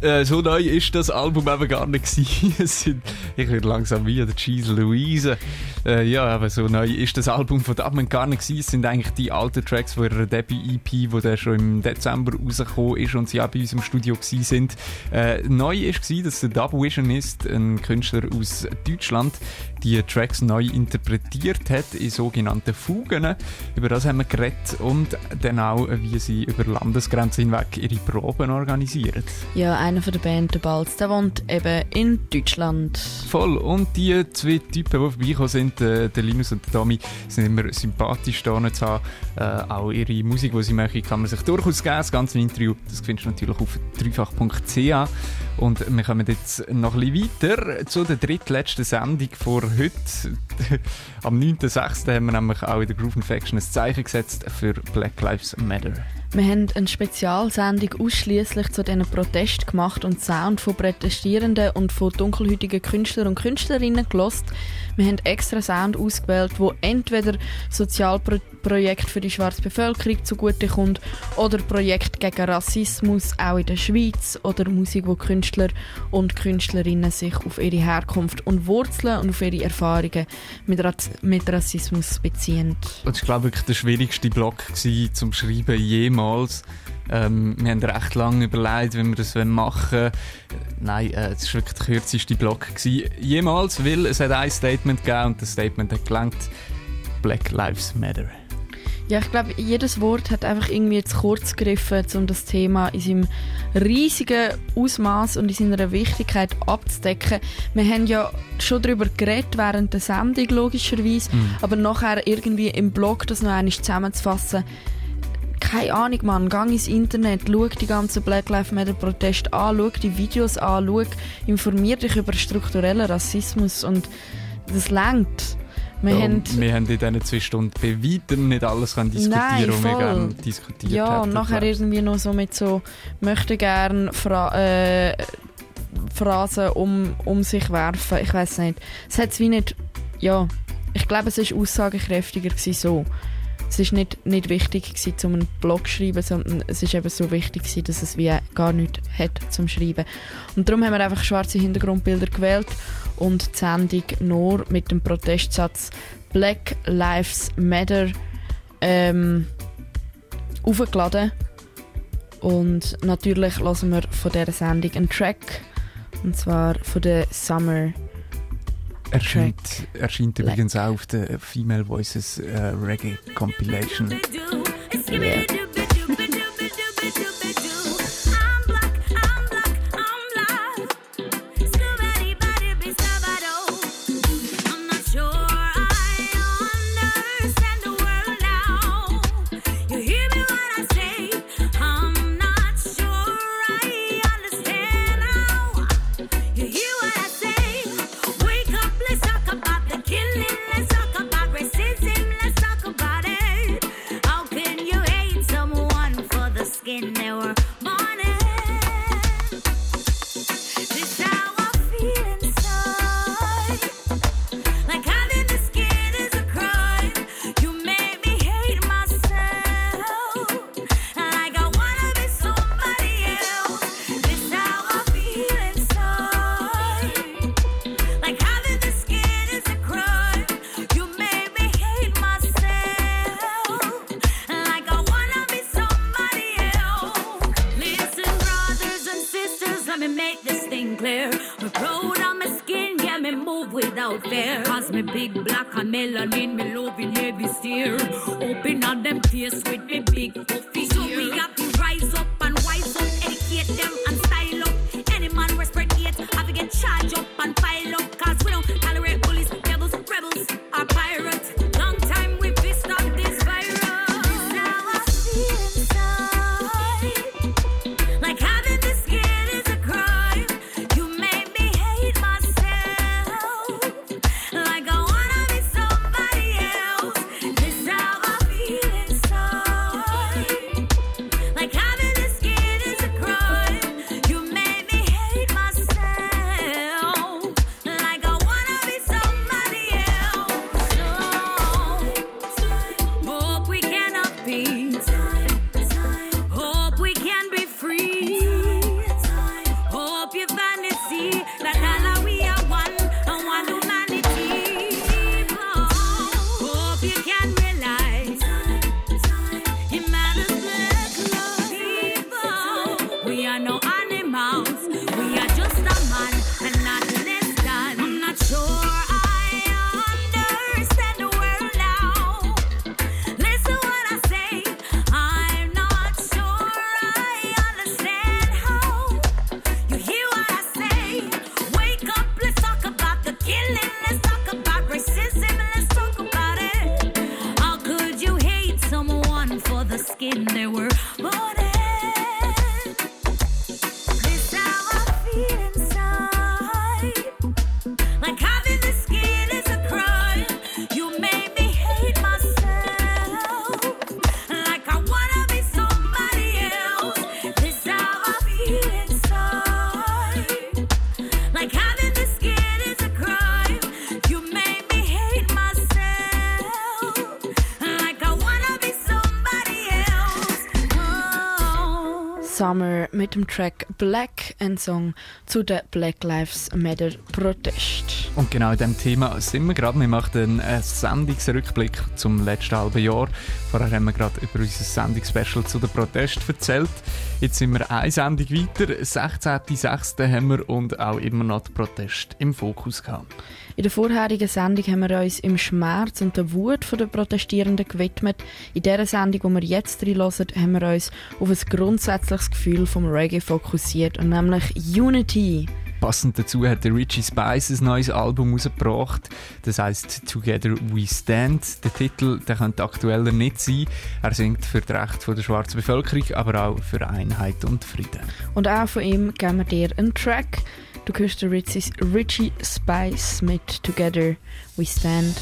Äh, so neu ist das Album eben gar nicht gewesen. ich werde langsam wie der Cheese Louise. Äh, ja, aber so neu ist das Album von Dubman gar nicht gewesen. Es sind eigentlich die alten Tracks von ihrer Debüt-EP, die schon im Dezember rausgekommen ist und sie auch bei uns im Studio gewesen sind. Äh, neu ist gewesen, dass der Dub Vision ist, ein Künstler aus Deutschland, die Tracks neu interpretiert hat in sogenannten Fugen. Über das haben wir geredet und dann auch, wie sie über Landesgrenzen hinweg ihre Proben organisieren. Ja, einer von der Band, der Balz, der wohnt eben in Deutschland. Voll. Und die zwei Typen, die vorbeigekommen sind, äh, der Linus und der Tommy, sind immer sympathisch da zu haben. Äh, auch ihre Musik, die sie machen, kann man sich durchaus geben. Das ganze Interview, das findest du natürlich auf dreifach.ch. Und wir kommen jetzt noch ein bisschen weiter zu der drittletzten Sendung vor heute. Am 9.6. haben wir nämlich auch in der Groove Infection ein Zeichen gesetzt für Black Lives Matter. Wir haben eine Spezialsendung ausschließlich zu diesen Protesten gemacht und Sound von Protestierenden und von dunkelhäutigen Künstlern und Künstlerinnen gelost. Wir haben extra Sound ausgewählt, wo entweder Sozialprojekt für die schwarze Bevölkerung zugutekommt oder Projekt gegen Rassismus auch in der Schweiz oder Musik, wo Künstler und Künstlerinnen sich auf ihre Herkunft und Wurzeln und auf ihre Erfahrungen mit, Raz mit Rassismus beziehen. Das war, glaube ich, der schwierigste Block zum Schreiben jemals. Ähm, wir haben recht lange überlegt, wie wir das machen wollen. Nein, äh, es war wirklich der kürzeste Block. Gewesen. Jemals, weil es hat ein Statement gegeben und das Statement hat gelangt. Black Lives Matter. Ja, ich glaube, jedes Wort hat einfach irgendwie zu kurz gegriffen, um das Thema in seinem riesigen Ausmaß und in seiner Wichtigkeit abzudecken. Wir haben ja schon darüber geredet während der Sendung, logischerweise, Mhm. aber nachher irgendwie im Blog das noch einmal zusammenzufassen, keine Ahnung, Mann. Gang ins Internet, schau die ganzen Black Lives Matter Proteste an, schau die Videos an, schau, informier dich über strukturellen Rassismus und das lenkt. Wir Ja, haben wir haben in diesen zwei Stunden bei weitem nicht alles können diskutieren Nein, was wir gerne diskutiert Ja, und hätten. nachher irgendwie noch so mit so möchte gern Fra äh, Phrasen um, um sich werfen. Ich weiß nicht. Es hat wie nicht. Ja, ich glaube, es war aussagekräftiger so. Es ist nicht, nicht wichtig gewesen, zum einen Blog zu schreiben, sondern es ist eben so wichtig gewesen, dass es wie gar nichts hat zum Schreiben. Und darum haben wir einfach schwarze Hintergrundbilder gewählt und die Sendung nur mit dem Protestsatz Black Lives Matter ähm, aufgeladen. Und natürlich lassen wir von dieser Sendung einen Track. Und zwar von der Summer. Erscheint, erscheint übrigens auch auf der Female Voices äh, Reggae Compilation. Yeah. Mit dem Track Black, ein Song zu den Black Lives Matter Protest. Und genau in diesem Thema sind wir gerade. Wir machen einen Sendungsrückblick zum letzten halben Jahr. Vorher haben wir gerade über unser Sendungsspecial zu den Protesten erzählt. Jetzt sind wir eine Sendung weiter. 16.06. haben wir und auch immer noch die Proteste im Fokus gehabt. In der vorherigen Sendung haben wir uns im Schmerz und der Wut der Protestierenden gewidmet. In dieser Sendung, die wir jetzt reinhören, haben wir uns auf ein grundsätzliches Gefühl vom Reggae fokussiert, und nämlich Unity. Passend dazu hat der Richie Spice ein neues Album rausgebracht. Das heißt Together We Stand. Der Titel der könnte aktueller nicht sein. Er singt für das Recht der schwarzen Bevölkerung, aber auch für Einheit und Frieden. Und auch von ihm geben wir dir einen Track. Du den Richie, Richie Spice mit Together We Stand.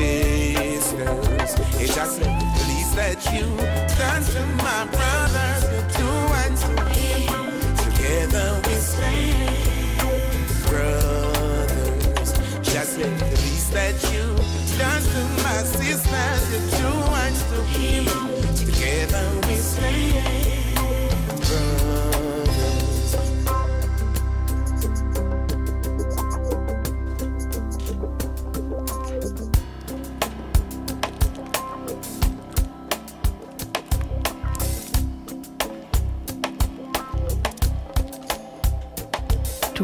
sisters. It's just please let you dance to my brothers, you two to him. Together we stand, brothers. Just please let you dance to my sisters, you two and to him.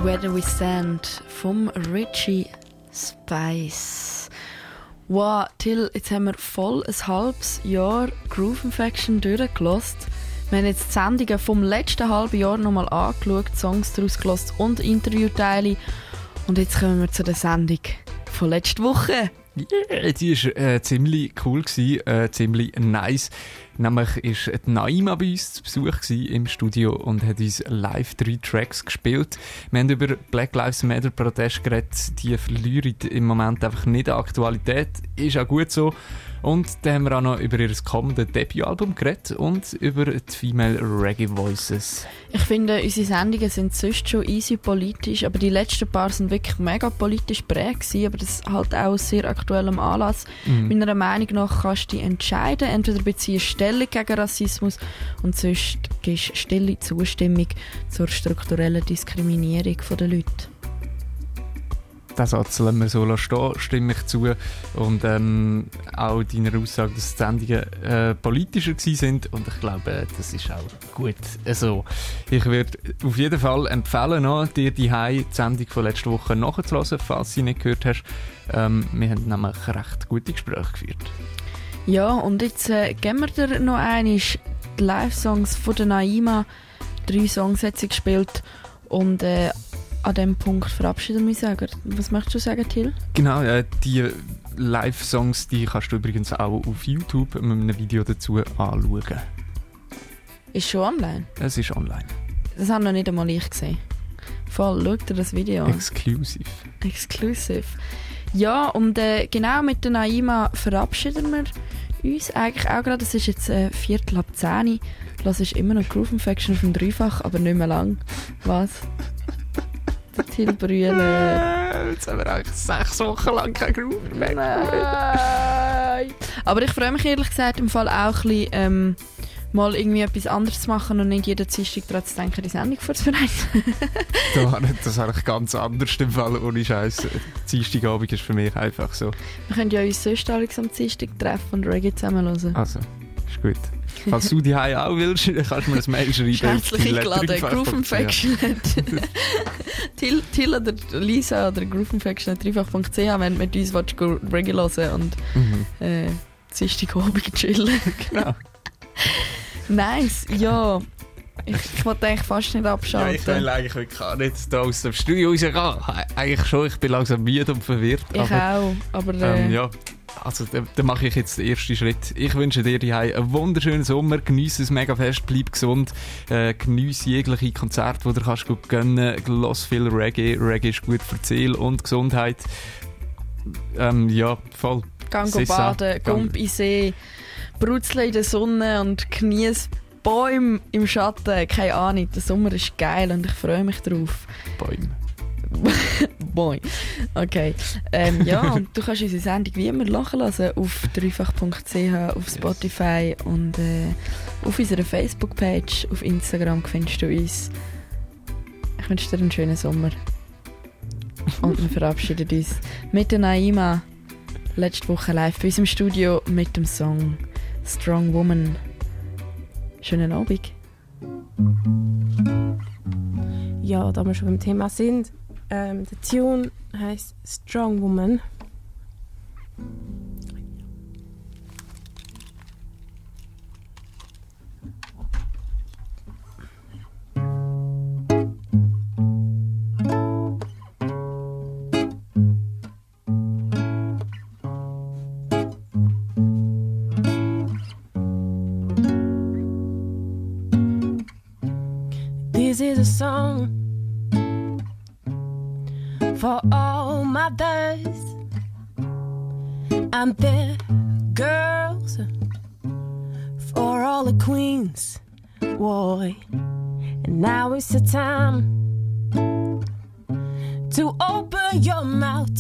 Whether We Stand vom Richie Spice. Wow, Till, jetzt haben wir voll ein halbes Jahr Groove Infection durchgelost. Wir haben jetzt die Sendungen vom letzten halben Jahr nochmal angeschaut, Songs daraus gelost und Interviewteile. Und jetzt kommen wir zu der Sendung von letzter Woche. Yeah, die war äh, ziemlich cool, gewesen, äh, ziemlich nice. Nämlich war die Naima bei uns zu Besuch im Studio und hat uns live drei Tracks gespielt. Wir haben über Black Lives Matter Protest geredet. Die verlieren im Moment einfach nicht an Aktualität. Ist auch gut so. Und dann haben wir auch noch über ihr kommendes Debütalbum geredet und über die Female Reggae Voices. Ich finde, unsere Sendungen sind sonst schon easy politisch, aber die letzten paar sind wirklich mega politisch prägt aber das halt auch aus sehr aktuellem Anlass. Mhm. Meiner Meinung nach kannst du dich entscheiden, entweder beziehst du Stellung gegen Rassismus und sonst gibst du stille Zustimmung zur strukturellen Diskriminierung der Leute. Den Satz lassen wir so stehen, stimme ich zu. Und ähm, auch deiner Aussage, dass die Sendungen äh, politischer sind. Und ich glaube, das ist auch gut so. Ich würde auf jeden Fall empfehlen, noch, dir die die Sendung von letzter Woche nachzuhören, falls du sie nicht gehört hast. Ähm, wir haben nämlich recht gute Gespräche geführt. Ja, und jetzt äh, geben wir dir noch einmal die Live-Songs von der Naima. Drei Songs hat sie gespielt und äh, an diesem Punkt verabschieden wir uns. sagen. Was möchtest du sagen, Till? Genau, äh, die Live-Songs, die kannst du übrigens auch auf YouTube mit einem Video dazu anschauen. Ist schon online? Es ist online. Das haben noch nicht einmal ich gesehen. Voll, schau dir das Video an. Exclusive. Exclusive. Ja, und äh, genau mit der Naima verabschieden wir uns eigentlich auch gerade. Es ist jetzt äh, Viertel ab 10 Das ist immer noch Groove Infection auf dem Dreifach, aber nicht mehr lang. Was? Till Brühle. Jetzt haben wir eigentlich sechs Wochen lang kein Groove Infection. Nein. Aber ich freue mich ehrlich gesagt im Fall auch ein bisschen, ähm, mal irgendwie etwas anderes zu machen und nicht jeden Dienstag daran zu denken, die Sendung vorzubereiten. Das habe ich ganz anders im Fall, ohne Scheiß. Dienstagabend ist für mich einfach so. Wir können ja uns sonst am Dienstag treffen und Reggae zusammen hören. Also, ist gut. Falls du die auch willst, dann kannst du mir ein Mail schreiben. Herzlich eingeladen. Groove Infection. Till, Till oder Lisa oder Groove Infection dreifach.ch, wenn du mit uns willst, Reggae hören und Mhm. äh, Dienstagabend chillen. genau. Nice, ja. Ich, ich wollte eigentlich fast nicht Ja, abschalten. ich will eigentlich wirklich gar nicht da aus dem Studio rausgehen. Eigentlich schon, ich bin langsam müde und verwirrt. ich auch, aber äh, Ähm, ja, also dann mache ich jetzt den ersten Schritt. Ich wünsche dir die einen wunderschönen Sommer, genieße es mega fest, bleib gesund, äh, genieße jegliche Konzerte, die du kannst gut gönnen, lass viel Reggae, Reggae ist gut für Seele und Gesundheit. Ähm, ja, voll. Gang baden, Gump in See, brutzle in der Sonne und genieße Bäume im Schatten. Keine Ahnung, der Sommer ist geil und ich freue mich drauf. Bäume. Boy. Okay. Ähm, ja, und du kannst unsere Sendung wie immer lachen lassen auf dreifach.ch, auf Spotify und äh, auf unserer Facebook-Page, auf Instagram findest du uns. Ich wünsche dir einen schönen Sommer. Und wir verabschieden uns mit der Naima. Letzte Woche live bei uns im Studio mit dem Song Strong Woman. Schönen Abend. Ja, da wir schon beim Thema sind, ähm, der Tune heißt Strong Woman. And their girls, for all the queens, boy. And now is the time to open your mouth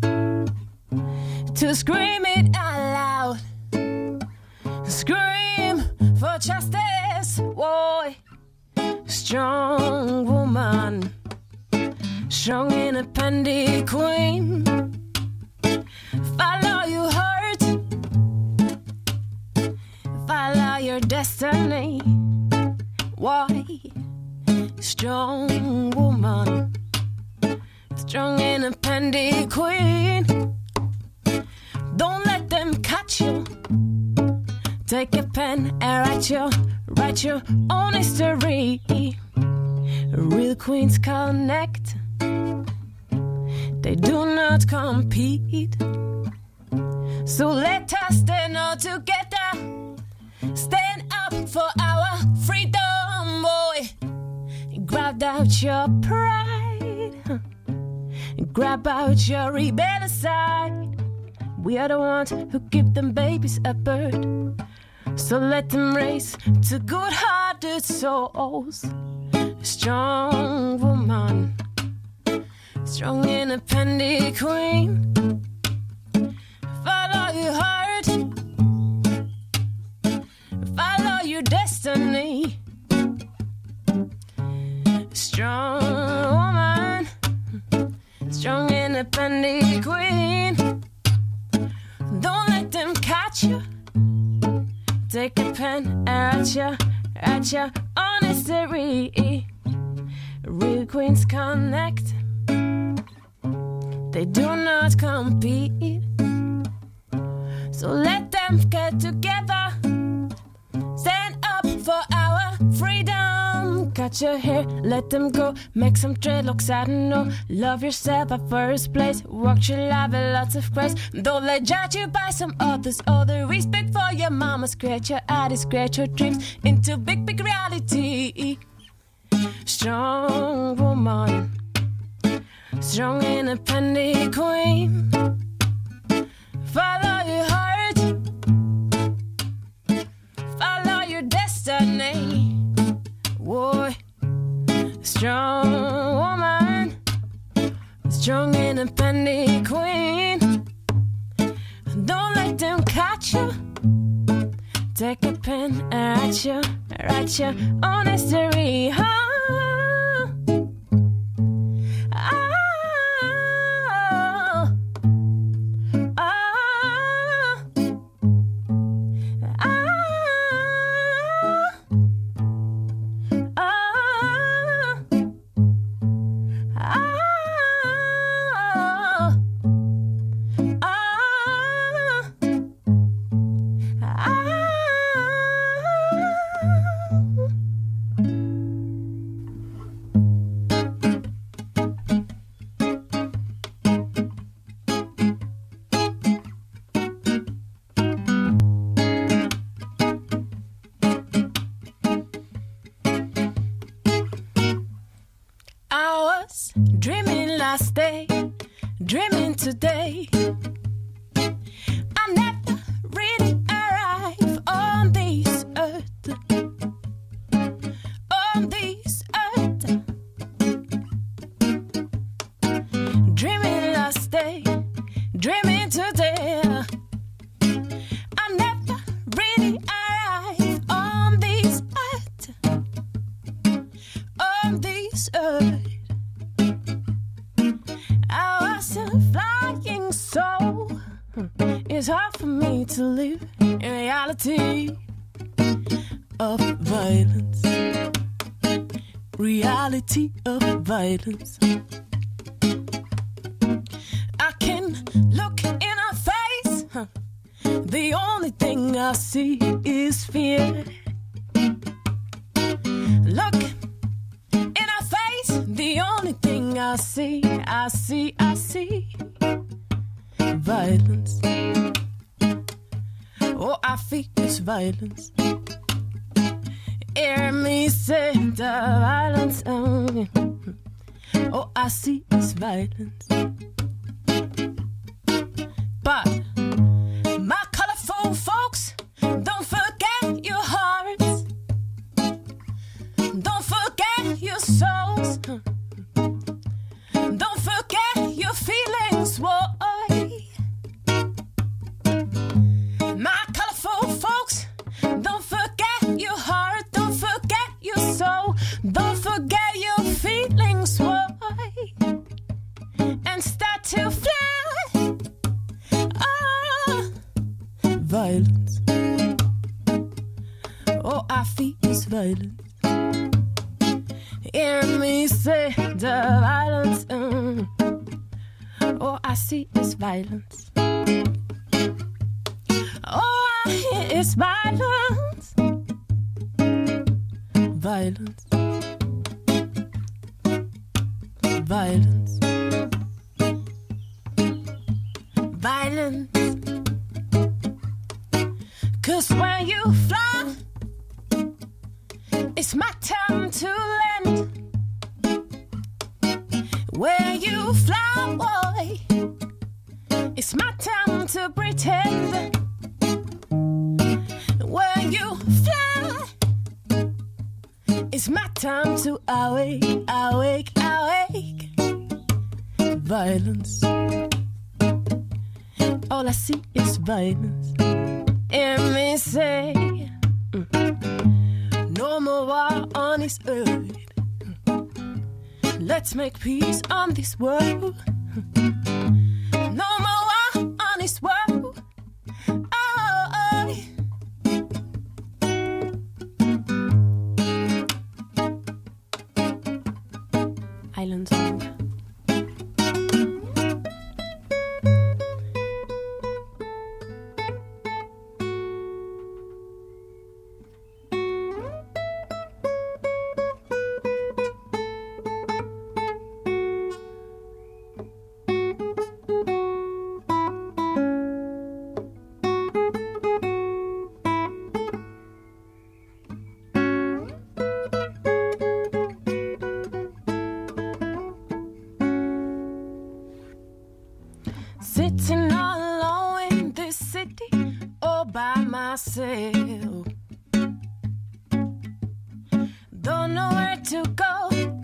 to scream it out loud. Scream for justice, boy. Strong woman, strong independent queen. Your destiny. Why, strong woman? strong independent queen. Don't let them catch you. Take a pen and write your, write your own history. Real queens connect. They do not compete. So let us stand all together. Grab out your pride. Grab out your rebellious side. We are the ones who give them babies a bird. So let them raise to good hearted souls. Strong woman, strong independent queen. Follow your heart, follow your destiny. Strong woman, strong independent queen. Don't let them catch you. Take a pen write your, write your history. Real queens connect. They do not compete. So let them get together. Stand up for our freedom. Cut your hair, let them go. Make some dreadlocks, I don't know. Love yourself at first place. Walk your life with lots of grace. Don't let judge you by some others. All the respect for your mama. Scratch your ideas, scratch your dreams into big, big reality. Strong woman, strong independent queen. Follow your heart, strong woman, strong independent queen. Don't let them catch you. Take a pen write your, write your own history. Oh. Of myself. Don't know where to go,